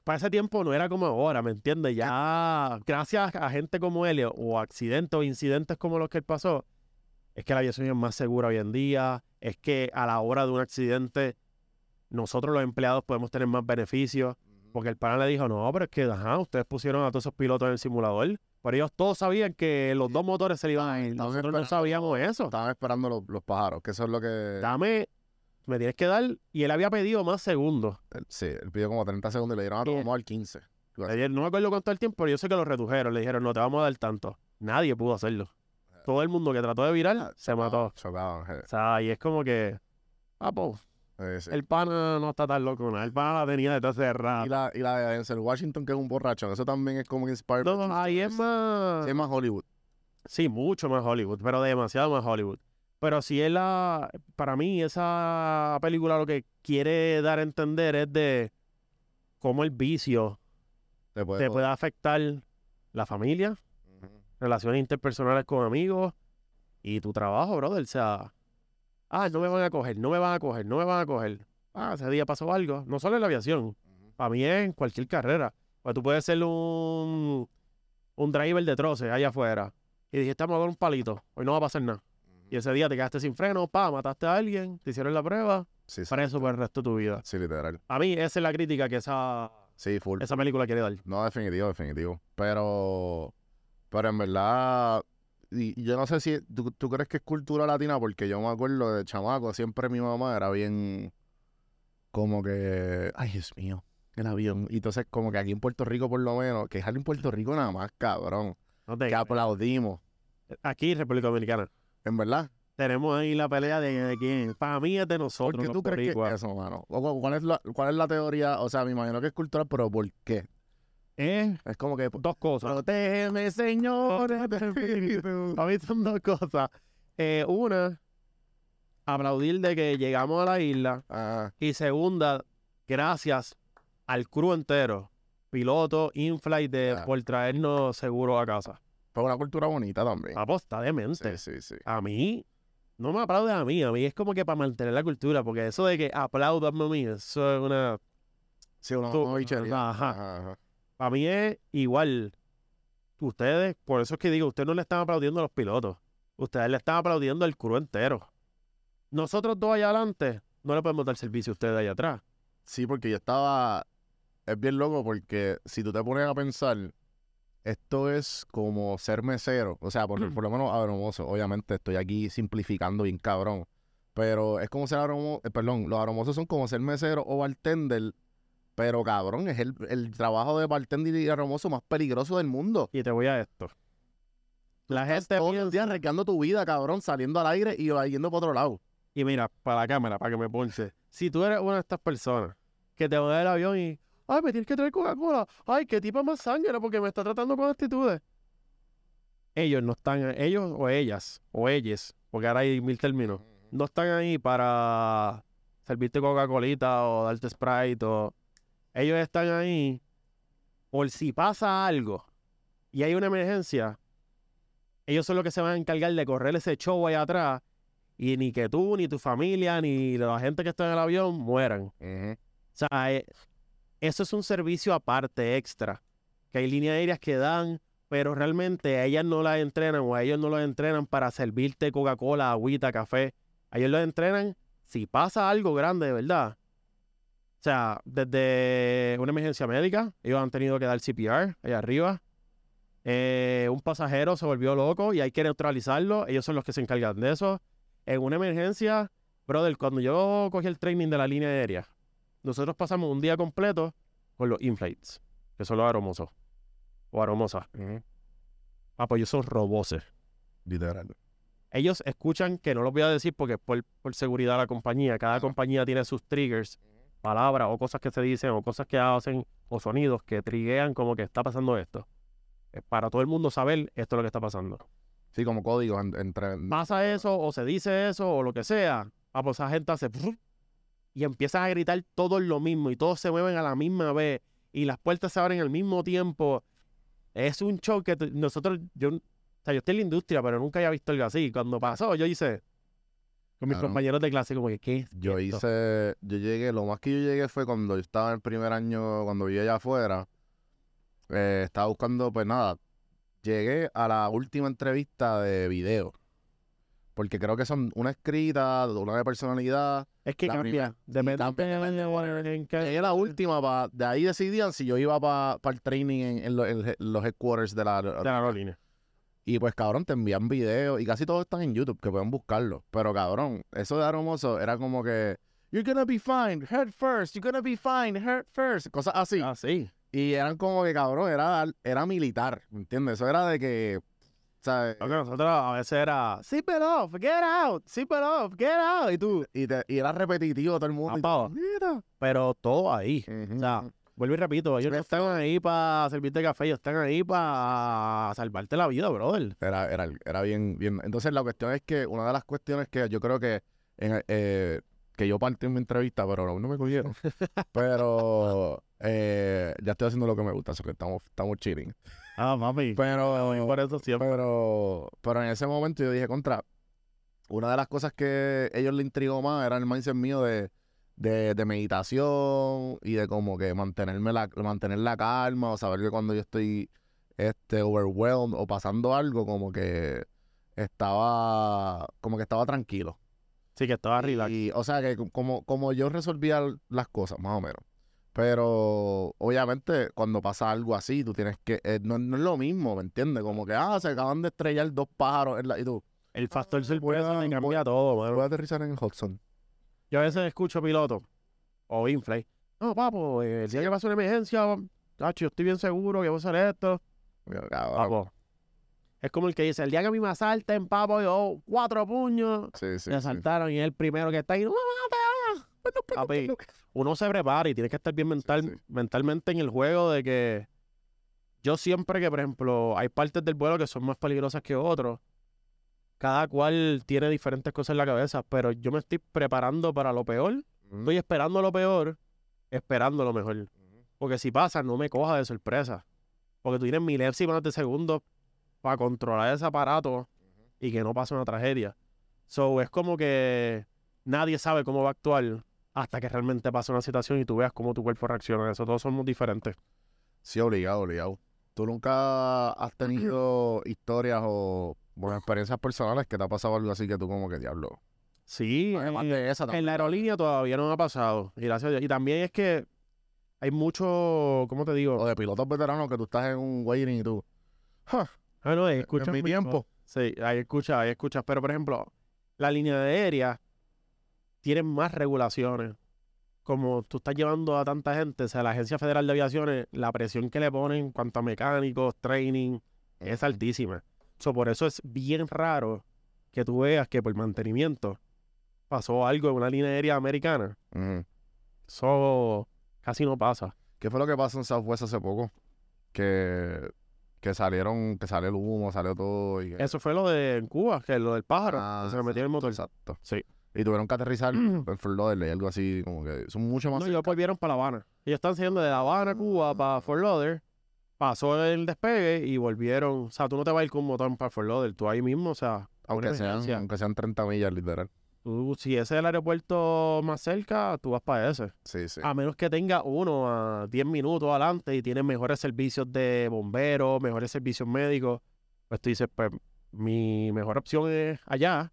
Para ese tiempo no era como ahora, ¿me entiendes? Ya, gracias a gente como él, o accidentes o incidentes como los que él pasó, es que la aviación es más segura hoy en día, es que a la hora de un accidente, nosotros los empleados podemos tener más beneficios. Porque el pana le dijo, no, pero es que, ajá, ustedes pusieron a todos esos pilotos en el simulador. Pero ellos todos sabían que los dos motores se le iban a ir. Nosotros no sabíamos eso. Estaban esperando los, los pájaros, que eso es lo que... Dame, me tienes que dar. Y él había pedido más segundos. Sí, él pidió como 30 segundos y le dieron a ¿Qué? tomar al 15. Ayer no me acuerdo cuánto el tiempo, pero yo sé que lo redujeron. Le dijeron, no te vamos a dar tanto. Nadie pudo hacerlo. Todo el mundo que trató de virar se mató. Chocaban, je. O sea, y es como que, ah, po, Eh, sí. el pana no está tan loco. ¿no? El pana la tenía detrás de Y rato. la, y la de Denzel Washington, que es un borracho. Eso también es como que inspired. No, no, ahí es más... Sí, es más Hollywood. Sí, mucho más Hollywood, pero demasiado más Hollywood. Pero si es la, para mí esa película lo que quiere dar a entender es de cómo el vicio Te puede te joder. puede afectar la familia, relaciones interpersonales con amigos y tu trabajo, brother. O sea, ah, no me van a coger, no me van a coger, no me van a coger. Ah, ese día pasó algo. No solo en la aviación, para mí es en cualquier carrera. Pues tú puedes ser un, un driver de troces allá afuera y dijiste, vamos a dar un palito, hoy no va a pasar nada. Y ese día te quedaste sin freno, pa, mataste a alguien, te hicieron la prueba, Sí, sí. preso por el resto de tu vida. Sí, literal. A mí esa es la crítica que esa, Sí, full. esa película quiere dar. No, definitivo, definitivo. Pero, pero en verdad, y, y yo no sé si ¿tú, tú crees que es cultura latina, porque yo me acuerdo de chamaco, siempre mi mamá era bien como que, ay Dios mío, el avión. Y entonces como que aquí en Puerto Rico por lo menos, que es en Puerto Rico nada más, cabrón, No te- que aplaudimos, Aquí, República Dominicana, en verdad. tenemos ahí la pelea de, de quién. Para mí es de ¿Por nosotros. qué los tú crees que eso, mano? ¿Cuál es, la, ¿Cuál es la teoría? O sea, me imagino que es cultural, pero ¿por qué? Es Es como que, dos cosas. protégeme, Señor. Para mí son dos cosas. Eh, una, aplaudir de que llegamos a la isla. Ah, Y segunda, gracias al crew entero, piloto, in-flight, de, Ah. por traernos seguro a casa. fue una cultura bonita también. Aposta, demente. Sí, sí, sí. A mí, no me aplaude a mí, a mí es como que para mantener la cultura, porque eso de que aplaudan a mí, eso es una... Sí, una, una. Ajá. Ajá, ajá. Para mí es igual. Ustedes, por eso es que digo, ustedes no le están aplaudiendo a los pilotos. Ustedes le están aplaudiendo al crew entero. Nosotros dos allá adelante no le podemos dar servicio a ustedes allá atrás. Sí, porque yo estaba. Es bien loco porque si tú te pones a pensar, esto es como ser mesero. O sea, por, por lo menos aromoso. Obviamente estoy aquí simplificando bien cabrón. Pero es como ser aromoso. perdón, los aromosos son como ser mesero o bartender. Pero cabrón, es el, el trabajo de bartender y aromoso más peligroso del mundo. Y te voy a esto. La gente Todos los piensa- días arriesgando tu vida, cabrón, saliendo al aire y yendo para otro lado. Y mira, para la cámara, para que me ponche. Si tú eres una de estas personas que te va del avión y, ay, me tienes que traer Coca-Cola. Ay, qué tipo más sangre porque me está tratando con actitudes. Ellos no están, ellos o ellas, o ellas, porque ahora hay mil términos, no están ahí para servirte Coca-Colita o darte Sprite o... Ellos están ahí por si pasa algo y hay una emergencia, ellos son los que se van a encargar de correr ese show allá atrás y ni que tú, ni tu familia, ni la gente que está en el avión mueran. O sea, eh, eso es un servicio aparte, extra, que hay líneas aéreas que dan, pero realmente a ellas no las entrenan o a ellos no los entrenan para servirte Coca-Cola, agüita, café. A ellos los entrenan si pasa algo grande, de verdad. O sea, desde una emergencia médica, ellos han tenido que dar CPR allá arriba. Eh, un pasajero se volvió loco y hay que neutralizarlo. Ellos son los que se encargan de eso. En una emergencia, brother, cuando yo cogí el training de la línea aérea, nosotros pasamos un día completo con los inflates, que son los aromosos o aromosas. Ah, pues ellos son roboses. Literal. Ellos escuchan, que no los voy a decir porque es por, por seguridad de la compañía. Cada compañía tiene sus triggers, palabras o cosas que se dicen o cosas que hacen o sonidos que triguean como que está pasando esto. Es para todo el mundo saber esto es lo que está pasando. Sí, como códigos en- entre. pasa eso o se dice eso o lo que sea, ah, pues esa gente hace y empiezan a gritar todos lo mismo y todos se mueven a la misma vez y las puertas se abren al mismo tiempo. Es un show que nosotros, yo, o sea, yo estoy en la industria, pero nunca había visto algo así. Cuando pasó, yo hice con mis Claro. compañeros de clase como que, ¿qué es Yo esto? hice, yo llegué, lo más que yo llegué fue cuando yo estaba en el primer año, cuando vivía allá afuera, eh, estaba buscando, pues nada, llegué a la última entrevista de video, porque creo que son una escrita, una de personalidad, Es que cambia. Depende Llegué la última, pa- de ahí decidían si yo iba para el training en, en lo- en los headquarters de la, de la aerolínea. Y pues, cabrón, te envían videos y casi todos están en YouTube, que pueden buscarlo. Pero, cabrón, eso de Aromoso era como que, you're gonna be fine, head first, you're gonna be fine, head first, cosas así. Ah, sí. Y eran como que, cabrón, era, era militar, ¿me entiendes? Eso era de que, ¿sabes? Lo que nosotros a veces era, zip it off, get out, zip it off, get out. Y tú, Y, te- y era repetitivo todo el mundo. y Apao. "Mira". pero todo ahí. Ujú. O sea, vuelvo y repito, ellos no están ahí para servirte café, ellos están ahí para salvarte la vida, brother. Era, era, era bien, bien. Entonces la cuestión es que una de las cuestiones que yo creo que en, eh, que yo partí en mi entrevista, pero aún no me cogieron. pero eh, ya estoy haciendo lo que me gusta, eso que estamos, estamos chilling. Ah, mami. Pero, Por eso siempre. pero, pero en ese momento yo dije contra. Una de las cosas que ellos le intrigó más era el mindset mío de, de, de meditación y de como que mantenerme la, mantener la calma o saber que cuando yo estoy este overwhelmed o pasando algo como que estaba como que estaba tranquilo. Sí, que estaba relax. Y, o sea que como, como yo resolvía las cosas, más o menos. Pero obviamente cuando pasa algo así, tú tienes que, eh, no, no es lo mismo, ¿me entiendes? Como que, ah, se acaban de estrellar dos pájaros en la, y tú, El factor sorpresa Voy a- te cambia todo, mano. voy a aterrizar en Hudson. Yo a veces escucho pilotos o inflay. No, papo, eh, el día que pasa una emergencia, tacho, yo estoy bien seguro que voy a hacer esto. Yo, Papo. Es como el que dice, el día que a mí me asalten, papo, yo cuatro puños. Sí, sí, me sí. asaltaron y es el primero que está ahí. "No, Papi, uno se prepara y tiene que estar bien mental, mentalmente en el juego de que yo siempre que, por ejemplo, hay partes del vuelo que son más peligrosas que otros, cada cual tiene diferentes cosas en la cabeza, pero yo me estoy preparando para lo peor, estoy esperando lo peor, esperando lo mejor. Porque si pasa, no me coja de sorpresa. Porque tú tienes milésimas de segundos para controlar ese aparato y que no pase una tragedia. So, es como que nadie sabe cómo va a actuar hasta que realmente pasa una situación y tú veas cómo tu cuerpo reacciona. a Eso todos somos diferentes. Sí, obligado, obligado. ¿Tú nunca has tenido historias o bueno, experiencias personales que te ha pasado algo así que tú como que diablo? Sí, Además en, de esa en la aerolínea todavía no me ha pasado. Y gracias a Dios. Y también es que hay mucho, ¿cómo te digo? O de pilotos veteranos que tú estás en un waiting y tú. "Ja, Ah, no, escuchas en mi tiempo. Sí, ahí escuchas, ahí escuchas. Pero, por ejemplo, la línea de aérea tiene más regulaciones. Como tú estás llevando a tanta gente, o sea, la Agencia Federal de Aviaciones, la presión que le ponen en cuanto a mecánicos, training, es altísima. So, por eso es bien raro que tú veas que por mantenimiento pasó algo en una línea aérea americana. Eso casi no pasa. ¿Qué fue lo que pasó en Southwest hace poco? Que, que salieron, que salió el humo, salió todo. Y que- Eso fue lo de en Cuba, que lo del pájaro, Ah, que se me metió en el motor. Exacto. Sí. Y tuvieron que aterrizar en Fort Lauderdale, algo así, como que son mucho más. No, ellos volvieron para La Habana. Ellos están saliendo de La Habana, Cuba, para Fort Lauderdale. Pasó el despegue y volvieron. O sea, tú no te vas a ir con un motor para Fort Lauderdale. Tú ahí mismo, o sea, aunque, una sean, aunque sean 30 millas, literal. tú, si ese es el aeropuerto más cerca, tú vas para ese. Sí, sí. A menos que tenga uno a 10 minutos adelante y tiene mejores servicios de bomberos, mejores servicios médicos, pues tú dices, pues mi mejor opción es allá,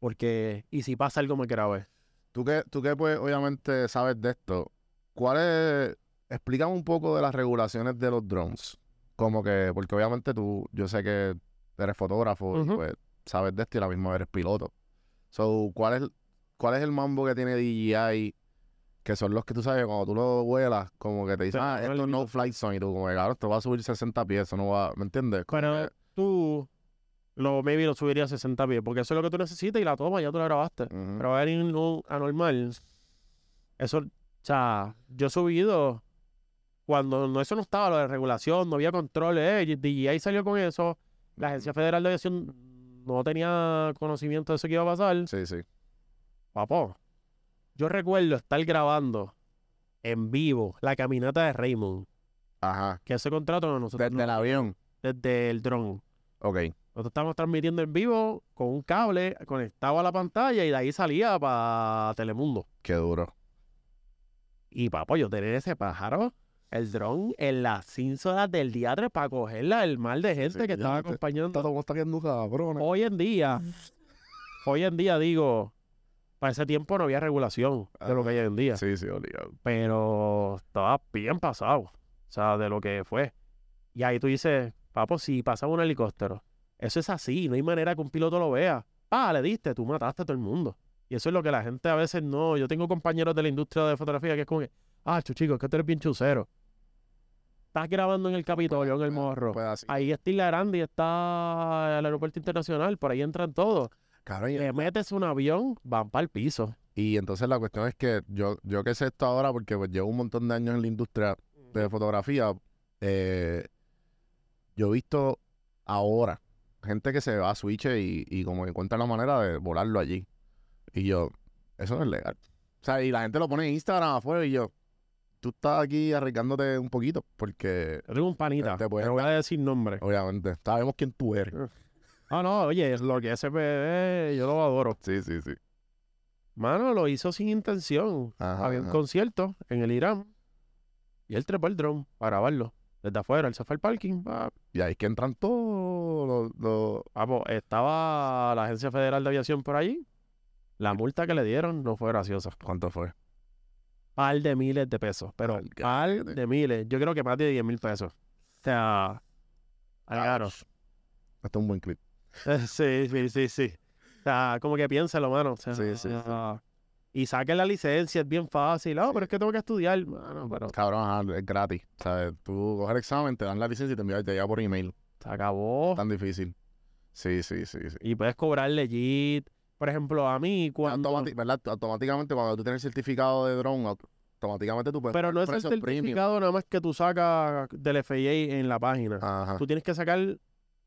porque, y si pasa algo me grave. Tú que, tú que pues obviamente sabes de esto, ¿cuál es? Explícame un poco de las regulaciones de los drones. Como que, porque obviamente tú, yo sé que eres fotógrafo y pues sabes de esto y a la misma eres piloto. So, ¿cuál es, cuál es el mambo que tiene DJI? Que son los que tú sabes, cuando tú lo vuelas, como que te dicen, ah, no esto es no flight zone. Y tú, como que, claro, esto va a subir 60 pies, eso no va, ¿me entiendes? Como Pero que- tú, lo, maybe lo subiría a 60 pies, porque eso es lo que tú necesitas y la toma, ya tú la grabaste. Ujú. Pero ver en un anormal, eso, o sea, yo he subido cuando no, eso no estaba, lo de regulación, no había control, eh, DJI salió con eso, la Agencia Federal de Aviación no tenía conocimiento de eso que iba a pasar. Sí, sí. Papo, yo recuerdo estar grabando en vivo la caminata de Raymond, Ajá. que ese contrato nosotros Desde el avión. desde el dron. Ok. Nosotros estábamos transmitiendo en vivo con un cable conectado a la pantalla y de ahí salía para Telemundo. Qué duro. Y papo, yo tener ese pájaro, el dron, en las ínsolas del diatre para cogerla el mal de gente Sí, que estaba te- acompañando. todo está quedando cabrón. Hoy en día, hoy en día digo, para ese tiempo no había regulación de lo que hay hoy en día. Sí, sí, obligado. pero estaba bien pasado, o sea, de lo que fue. Y ahí tú dices, papo, si pasa un helicóptero, eso es así, no hay manera que un piloto lo vea. Ah, le diste, tú mataste a todo el mundo. Y eso es lo que la gente a veces no. Yo tengo compañeros de la industria de fotografía que es como que, ah, chu, chico, es que tú eres bien chucero. Estás grabando en el Capitolio, en el morro. Pues así. Ahí está Isla Grande y está el aeropuerto internacional, por ahí entran todos. Cabrón, y- Le metes un avión, van para el piso. Y entonces la cuestión es que yo, yo que sé esto ahora, porque pues llevo un montón de años en la industria de fotografía, eh, yo he visto ahora gente que se va a Switch y, y como que encuentra la manera de volarlo allí. Y yo, eso no es legal. O sea, y la gente lo pone en Instagram afuera y yo, tú estás aquí arriesgándote un poquito porque, Yo tengo un panita, Te puedes pero voy a decir nombre. obviamente, sabemos quién tú eres. Ah, no, oye, lo que ese bebé, yo lo adoro. Sí, sí, sí. Mano, lo hizo sin intención. Ajá, Había un ajá. concierto en el Irán y él trepó el dron para grabarlo. Desde afuera, él se fue al parking. pa. Y ahí es que entran todos los... Ah, pues, estaba la Agencia Federal de Aviación por allí. La multa que le dieron no fue graciosa. ¿Cuánto fue? Par de miles de pesos. Pero Al par de miles. Yo creo que más de 10 mil pesos. O sea, claro. Este es un buen clip. Sí, sí, sí, sí. O sea, como que piénsalo, mano. O sea, Sí, sí, sí. ah, Y saquen la licencia, es bien fácil. No, pero es que tengo que estudiar, mano. Pero Cabrón, ajá, es gratis. ¿Sabes? Tú coges el examen, te dan la licencia y te te llega por email. se acabó. Tan difícil. Sí, sí, sí, sí. Y puedes cobrar legit. Por ejemplo, a mí, cuando. Automati- ¿verdad? Automáticamente cuando tú tienes el certificado de drone, auto- automáticamente tú puedes Pero no es el premium. certificado nada más que tú sacas del FAA en la página. Ajá. Tú tienes que sacar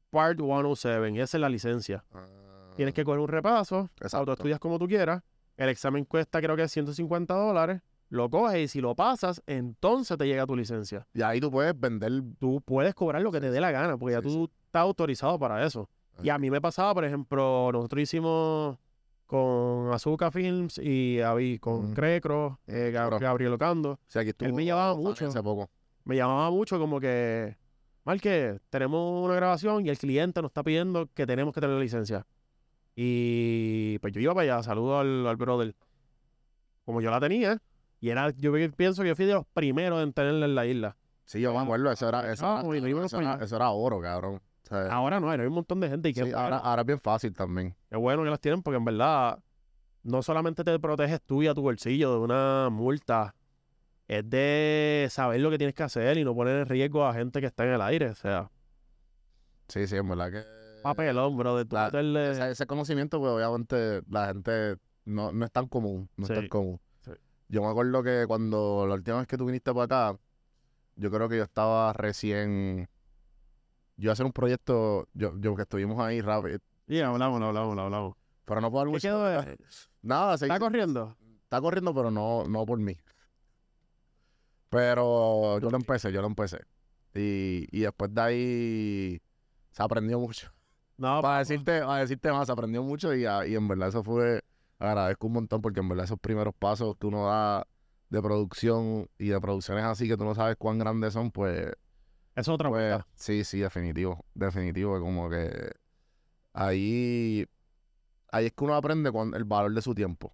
Part 107, y esa es la licencia. Tienes que coger un repaso, Exacto. autoestudias como tú quieras. El examen cuesta creo que 150 dólares. Lo coges y si lo pasas, entonces te llega tu licencia. Y ahí tú puedes vender. Tú puedes cobrar lo que te dé la gana, porque ya Sí, tú estás autorizado para eso. Y a mí me pasaba, por ejemplo, nosotros hicimos con Azuka Films y Avi- con Ujú. Crecro, eh, Gab-. Gabriel Ocando. O sea, estuvo Él me Fanny mucho. Hace poco. me llamaba mucho como que, Marque, tenemos una grabación y el cliente nos está pidiendo que tenemos que tener la licencia. Y pues yo iba para allá, saludo al, al brother. Como yo la tenía, y era, yo pienso que yo fui de los primeros en tenerla en la isla. Sí, yo me acuerdo, eso era, eso, Ah, era- uy, eso era oro, cabrón. Ahora no, hay un montón de gente y sí, ahora, ahora es bien fácil también. qué bueno que las tienen porque en verdad no solamente te proteges tú y a tu bolsillo de una multa, es de saber lo que tienes que hacer y no poner en riesgo a gente que está en el aire. O sea, Sí, sí, en verdad que... papelón, bro, de tu La- meterle- ese, ese conocimiento, pues obviamente la gente no, no es tan común, no Sí, es tan común. sí. Yo me acuerdo que cuando la última vez que tú viniste para acá, yo creo que yo estaba recién... Yo hacer un proyecto, yo, yo que estuvimos ahí rápido, Sí, hablamos, hablamos, hablamos. pero no por ¿Qué mucho. quedó de- Nada, se ¿Está hizo- corriendo? está corriendo, pero no, no por mí. Pero yo lo empecé, yo lo empecé. Y, y después de ahí se aprendió mucho. No, Para decirte, para decirte más, se aprendió mucho y, a- y en verdad eso fue, agradezco un montón porque en verdad esos primeros pasos que uno da de producción y de producciones así que tú no sabes cuán grandes son, pues, eso es otra pues vuelta. sí, sí, definitivo, definitivo, como que ahí, ahí es que uno aprende cuan- el valor de su tiempo.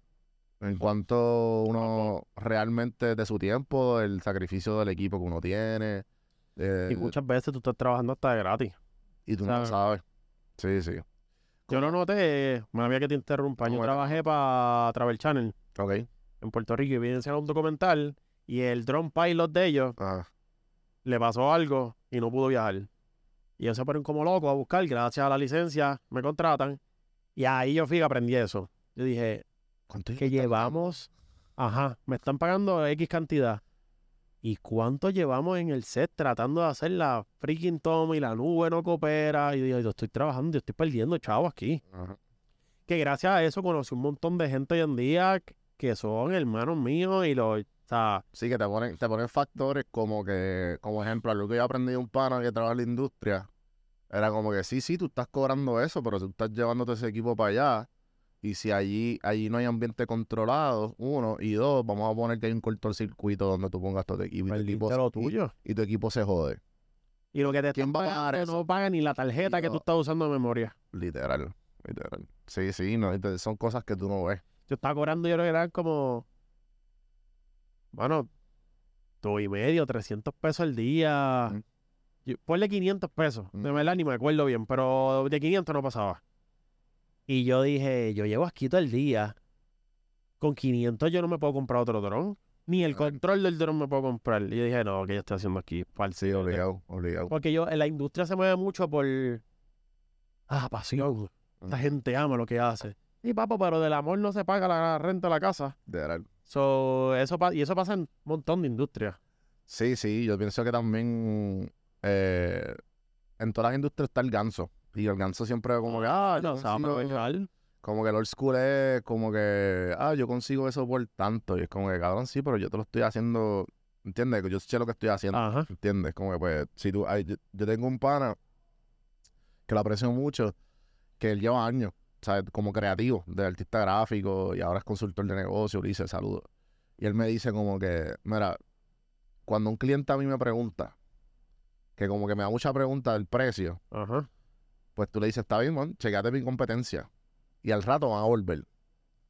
En cuanto uno realmente de su tiempo, el sacrificio del equipo que uno tiene. eh, Y muchas veces tú estás trabajando hasta de gratis. y tú no lo sabes. Sí, sí. Yo lo noté, me había que te interrumpa. Yo trabajé para Travel Channel Ok. en Puerto Rico y vine a un documental y el drone pilot de ellos Ajá. Le pasó algo y no pudo viajar. Y ellos se ponen como locos a buscar, gracias a la licencia me contratan. Y ahí yo fui que aprendí eso. Yo dije, ¿Cuánto que llevamos, ajá, me están pagando X cantidad. ¿Y cuánto llevamos en el set tratando de hacer la freaking toma y la nube no coopera? Y yo yo estoy trabajando, yo estoy perdiendo chavo aquí. Ajá. Que gracias a eso conocí un montón de gente hoy en día que son hermanos míos y los, o sea, Sí, que te ponen, te ponen factores como que, como ejemplo, algo que yo aprendí de un pana que trabaja en la industria, era como que sí, sí, tú estás cobrando eso, pero tú estás llevándote ese equipo para allá, y si allí, allí no hay ambiente controlado, uno, y dos, vamos a poner que hay un cortocircuito donde tú pongas todo tu equipo, y tu equipo, lo y- tuyo. y tu equipo se jode, Y lo que te ¿Quién va a pagar no paga ni la tarjeta que tú estás usando de memoria. literal, literal. Sí, sí, no, son cosas que tú no ves. Yo estaba cobrando, yo creo que eran como, bueno, dos y medio, 300 pesos al día. Ujú. Yo- ponle 500 pesos. De Ujú. verdad ni me acuerdo bien, pero de 500 no pasaba. Y yo dije, yo llevo aquí todo el día. Con 500 yo no me puedo comprar otro dron. Ni el control del dron me puedo comprar. Y yo dije, no, ¿qué yo estoy haciendo aquí? Sí, Falsete". obligado, obligado. Porque yo, en la industria se mueve mucho por. Ah, pasión. Esta Ujú. gente ama lo que hace. Sí, papo, pero del amor no se paga la renta de la casa. Literal. So, eso y eso pasa en un montón de industrias. Sí, sí, yo pienso que también eh, en todas las industrias está el ganso. Y el ganso siempre como que, ah, yo no, consigo- como que el old school es como que, ah, yo consigo eso por tanto. Y es como que, cabrón, sí, pero yo te lo estoy haciendo, ¿entiendes? Que yo sé lo que estoy haciendo, Ajá. ¿entiendes? Como que, pues, si tú, ay, yo, yo tengo un pana que lo aprecio mucho, que él lleva años, ¿sabes? Como creativo, de artista gráfico y ahora es consultor de negocio, le dice saludos. Y él me dice como que, mira, cuando un cliente a mí me pregunta, que como que me da mucha pregunta del precio, Ajá. pues tú le dices, está bien, man, checate mi competencia. Y al rato van a volver.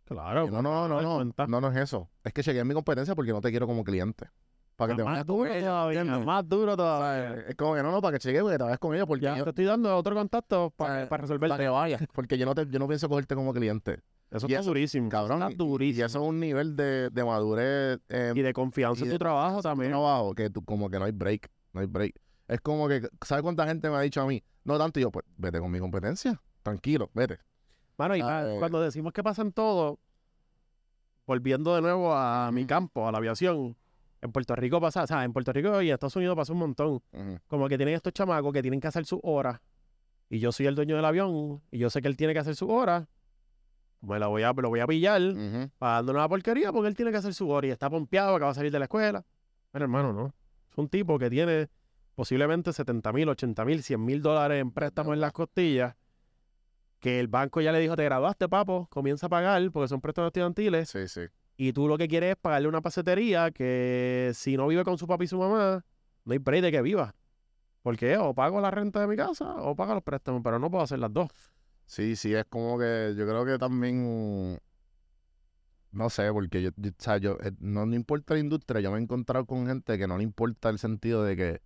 Claro. Y no, no, no, das no, cuenta. no, no es eso. Es que chequeé mi competencia porque no te quiero como cliente. Para que te vayas duro con ella. todavía. ¿entiendes? Más duro O todavía. sea, Es como que no, no, para que chequee porque te vayas con ella porque Ya yo- te estoy dando otro contacto para resolver. para que vayas. Porque yo no, te, yo no pienso cogerte como cliente. Eso y está eso, durísimo. Cabrón. Está durísimo. Y eso es un nivel de, de madurez eh, Y de confianza y en tu trabajo también. trabajo que tú como que no hay break. No hay break. Es como que, ¿sabes cuánta gente me ha dicho a mí? No tanto, y yo, pues, vete con mi competencia. Tranquilo, vete. Mano, y Ah, eh. cuando decimos que pasan todo, volviendo de nuevo a mi campo, a la aviación, en Puerto Rico pasa, o sea, en Puerto Rico y Estados Unidos pasa un montón. Como que tienen estos chamacos que tienen que hacer sus horas. Y yo soy el dueño del avión y yo sé que él tiene que hacer sus horas. Me la voy a, lo voy a pillar Ujú. para darle una porquería porque él tiene que hacer su hora y está pompeado que va a salir de la escuela. Pero hermano, no. Es un tipo que tiene posiblemente 70 mil, 80 mil, 100 mil dólares en préstamos en las costillas. Que el banco ya le dijo, te graduaste, papo, comienza a pagar porque son préstamos estudiantiles. Sí, sí. Y tú lo que quieres es pagarle una pasetería que si no vive con su papá y su mamá, no hay break de que viva. Porque o pago la renta de mi casa o pago los préstamos, pero no puedo hacer las dos. Sí, sí, es como que yo creo que también, no sé, porque yo, o sea, yo, eh, no me importa la industria, yo me he encontrado con gente que no le importa el sentido de que,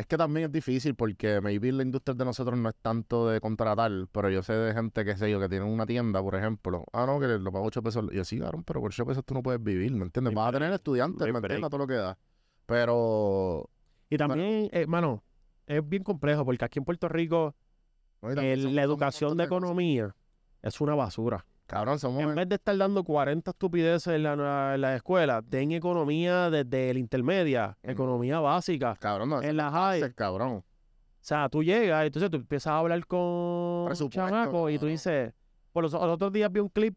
es que también es difícil porque maybe la industria de nosotros no es tanto de contratar, pero yo sé de gente que sé yo, que tiene una tienda, por ejemplo, ah, no, que lo pago 8 pesos, y yo sí, cabrón, pero por 8 pesos tú no puedes vivir, ¿me entiendes? Vas a tener estudiantes, ¿me entiendes? Todo lo que da. Pero, Y también, hermano, es bien complejo porque aquí en Puerto Rico no, la educación de economía es una basura. Cabrón, somos... En vez de estar dando 40 estupideces en la, en la escuela, den economía desde el intermedia, Mm. economía básica. Cabrón, no, En la high, ese cabrón. O sea, tú llegas y entonces tú empiezas a hablar con chamacos y tú dices, por los, los otros días vi un clip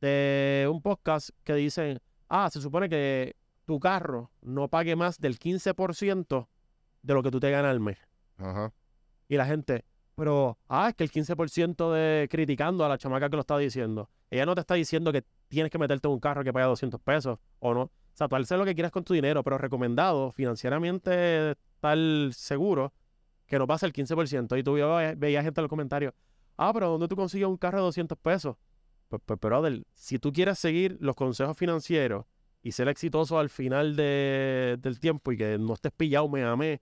de un podcast que dicen, ah, se supone que tu carro no pague más del 15% de lo que tú te ganas al mes. Ajá. Y la gente, pero, ah, es que el 15% de criticando a la chamaca que lo está diciendo. Ella no te está diciendo que tienes que meterte en un carro que paga 200 pesos o no. O sea, tú hacer lo que quieras con tu dinero, pero recomendado financieramente estar seguro que no pasa el 15%. Y tú veías, gente en los comentarios, ah, pero ¿dónde tú consigues un carro de 200 pesos? Pues, pues, brother, si tú quieres seguir los consejos financieros y ser exitoso al final de- del tiempo y que no estés pillado mes a mes,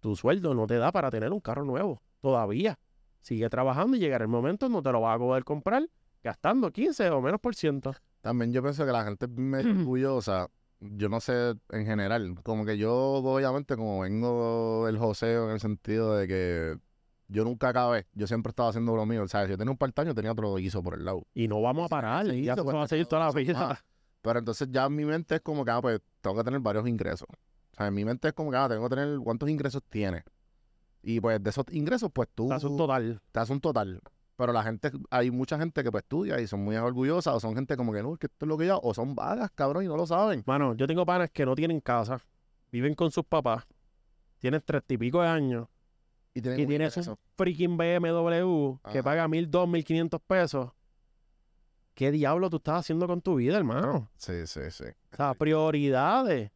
tu sueldo no te da para tener un carro nuevo todavía. Sigue trabajando y llegará el momento en donde te lo vas a poder comprar gastando 15 o menos por ciento. También yo pienso que la gente es medio orgullosa. Yo no sé en general. Como que yo, obviamente, como vengo del joseo en el sentido de que yo nunca acabé. Yo siempre estaba haciendo lo mío. O sea, si yo tenía un part-time, yo tenía otro guiso por el lado. Y no vamos a parar. Sí, ya se eso puede va a seguir toda la vida. Pero entonces ya en mi mente es como que, ah, pues tengo que tener varios ingresos. Sea, en mi mente es como que, ah, tengo que tener cuántos ingresos tienes. Y pues de esos ingresos, pues tú Estás un total. te haces un total. Pero la gente, hay mucha gente que pues estudia y son muy orgullosas, o son gente como que no, es que esto es lo que yo, o son vagas, cabrón, y no lo saben. Mano, yo tengo panas que no tienen casa, viven con sus papás, tienen treinta y pico de años Y tienen y un tienes un freaking BMW que paga mil, dos, mil quinientos pesos. ¿Qué diablo tú estás haciendo con tu vida, hermano? Sí, sí, sí. O sea, prioridades.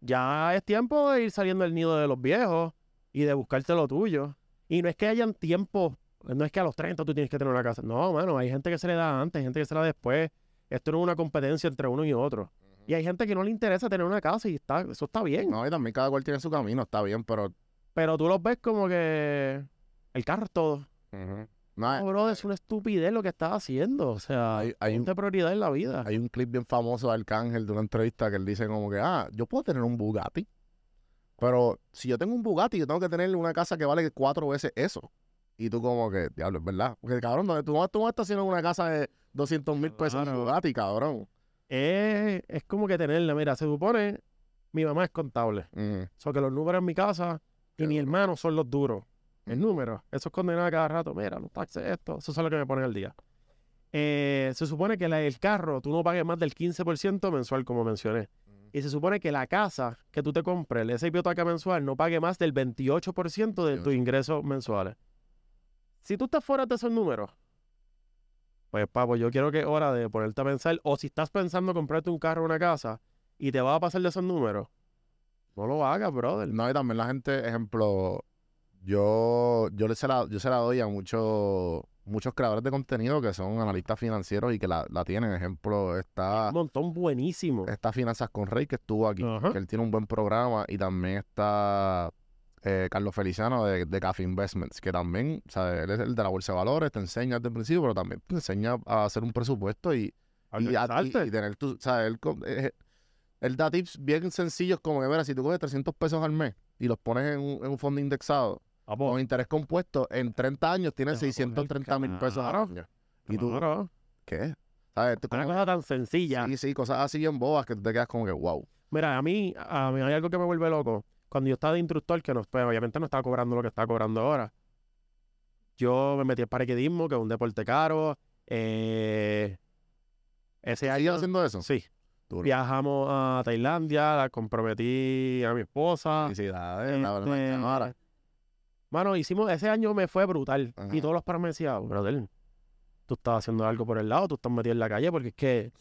Ya es tiempo de ir saliendo del nido de los viejos y de buscarte lo tuyo. Y no es que hayan tiempo, no es que a los 30 tú tienes que tener una casa. No, mano, hay gente que se le da antes, hay gente que se le da después. Esto no es una competencia entre uno y otro. Y hay gente que no le interesa tener una casa y está, eso está bien. No, y también cada cual tiene su camino, está bien, pero... Pero tú los ves como que el carro es todo. No, No, bro, es una estupidez lo que estás haciendo. O sea, Hay- hay un- prioridad en la vida. Hay un clip bien famoso de Arcángel de una entrevista que él dice como que, ah, yo puedo tener un Bugatti, pero si yo tengo un Bugatti, yo tengo que tener una casa que vale cuatro veces eso. Y tú como que, diablo, es verdad. Porque cabrón, ¿dónde tú, tú no estás haciendo una casa de 200 mil pesos en. Bugatti, cabrón. Es, es como que tenerla. Mira, se supone, mi mamá es contable. Ujú. O sea, que los números en mi casa y mi hermano son los duros. El número. Eso es condenado cada rato. Mira, los taxes, esto. Eso es lo que me ponen al día. Eh, se supone que la- el carro tú no pagues más del 15% mensual, como mencioné. Y se supone que la casa que tú te compres, esa hipoteca mensual, no pague más del 28% de tus 28. ingresos mensuales. Si tú estás fuera de esos números, pues papo, yo quiero que es hora de ponerte a pensar, o si estás pensando comprarte un carro o una casa y te va a pasar de esos números, no lo hagas, brother. No, y también la gente, ejemplo, yo, yo, se la, yo se la doy a muchos muchos creadores de contenido que son analistas financieros y que la, la tienen. Ejemplo, está, Un montón buenísimo. está Finanzas con Rey, que estuvo aquí, Ajá. que él tiene un buen programa, y también está eh, Carlos Feliciano de, de Café Investments, que también, sea, él es el de la bolsa de valores, te enseña desde el principio, pero también te enseña a hacer un presupuesto y, y, a- y- tener tu, o sea, él, co- eh, él da tips bien sencillos como que, mira, si tú coges 300 pesos al mes y los pones en un, en un fondo indexado con interés compuesto, en 30 años tienes Te va a coger 630 mil pesos al año. ¿Y tú qué? ¿Sabes? Tú Una cosa tan sencilla. sí, sí, cosas así bien bobas que tú te quedas como que, wow. Mira, a mí, a mí hay algo que me vuelve loco. Cuando yo estaba de instructor, que no, pues, obviamente no estaba cobrando lo que está cobrando ahora. Yo me metí al paraquedismo, que es un deporte caro. Eh, ese ¿Sigues año, haciendo eso? sí. Duro. Viajamos a Tailandia, la comprometí a mi esposa. Felicidades. la verdad, Este, ahora. Mano, hicimos, ese año me fue brutal. Ajá. Y todos los paros me decían, brother, tú estás haciendo algo por el lado, tú estás metido en la calle porque es que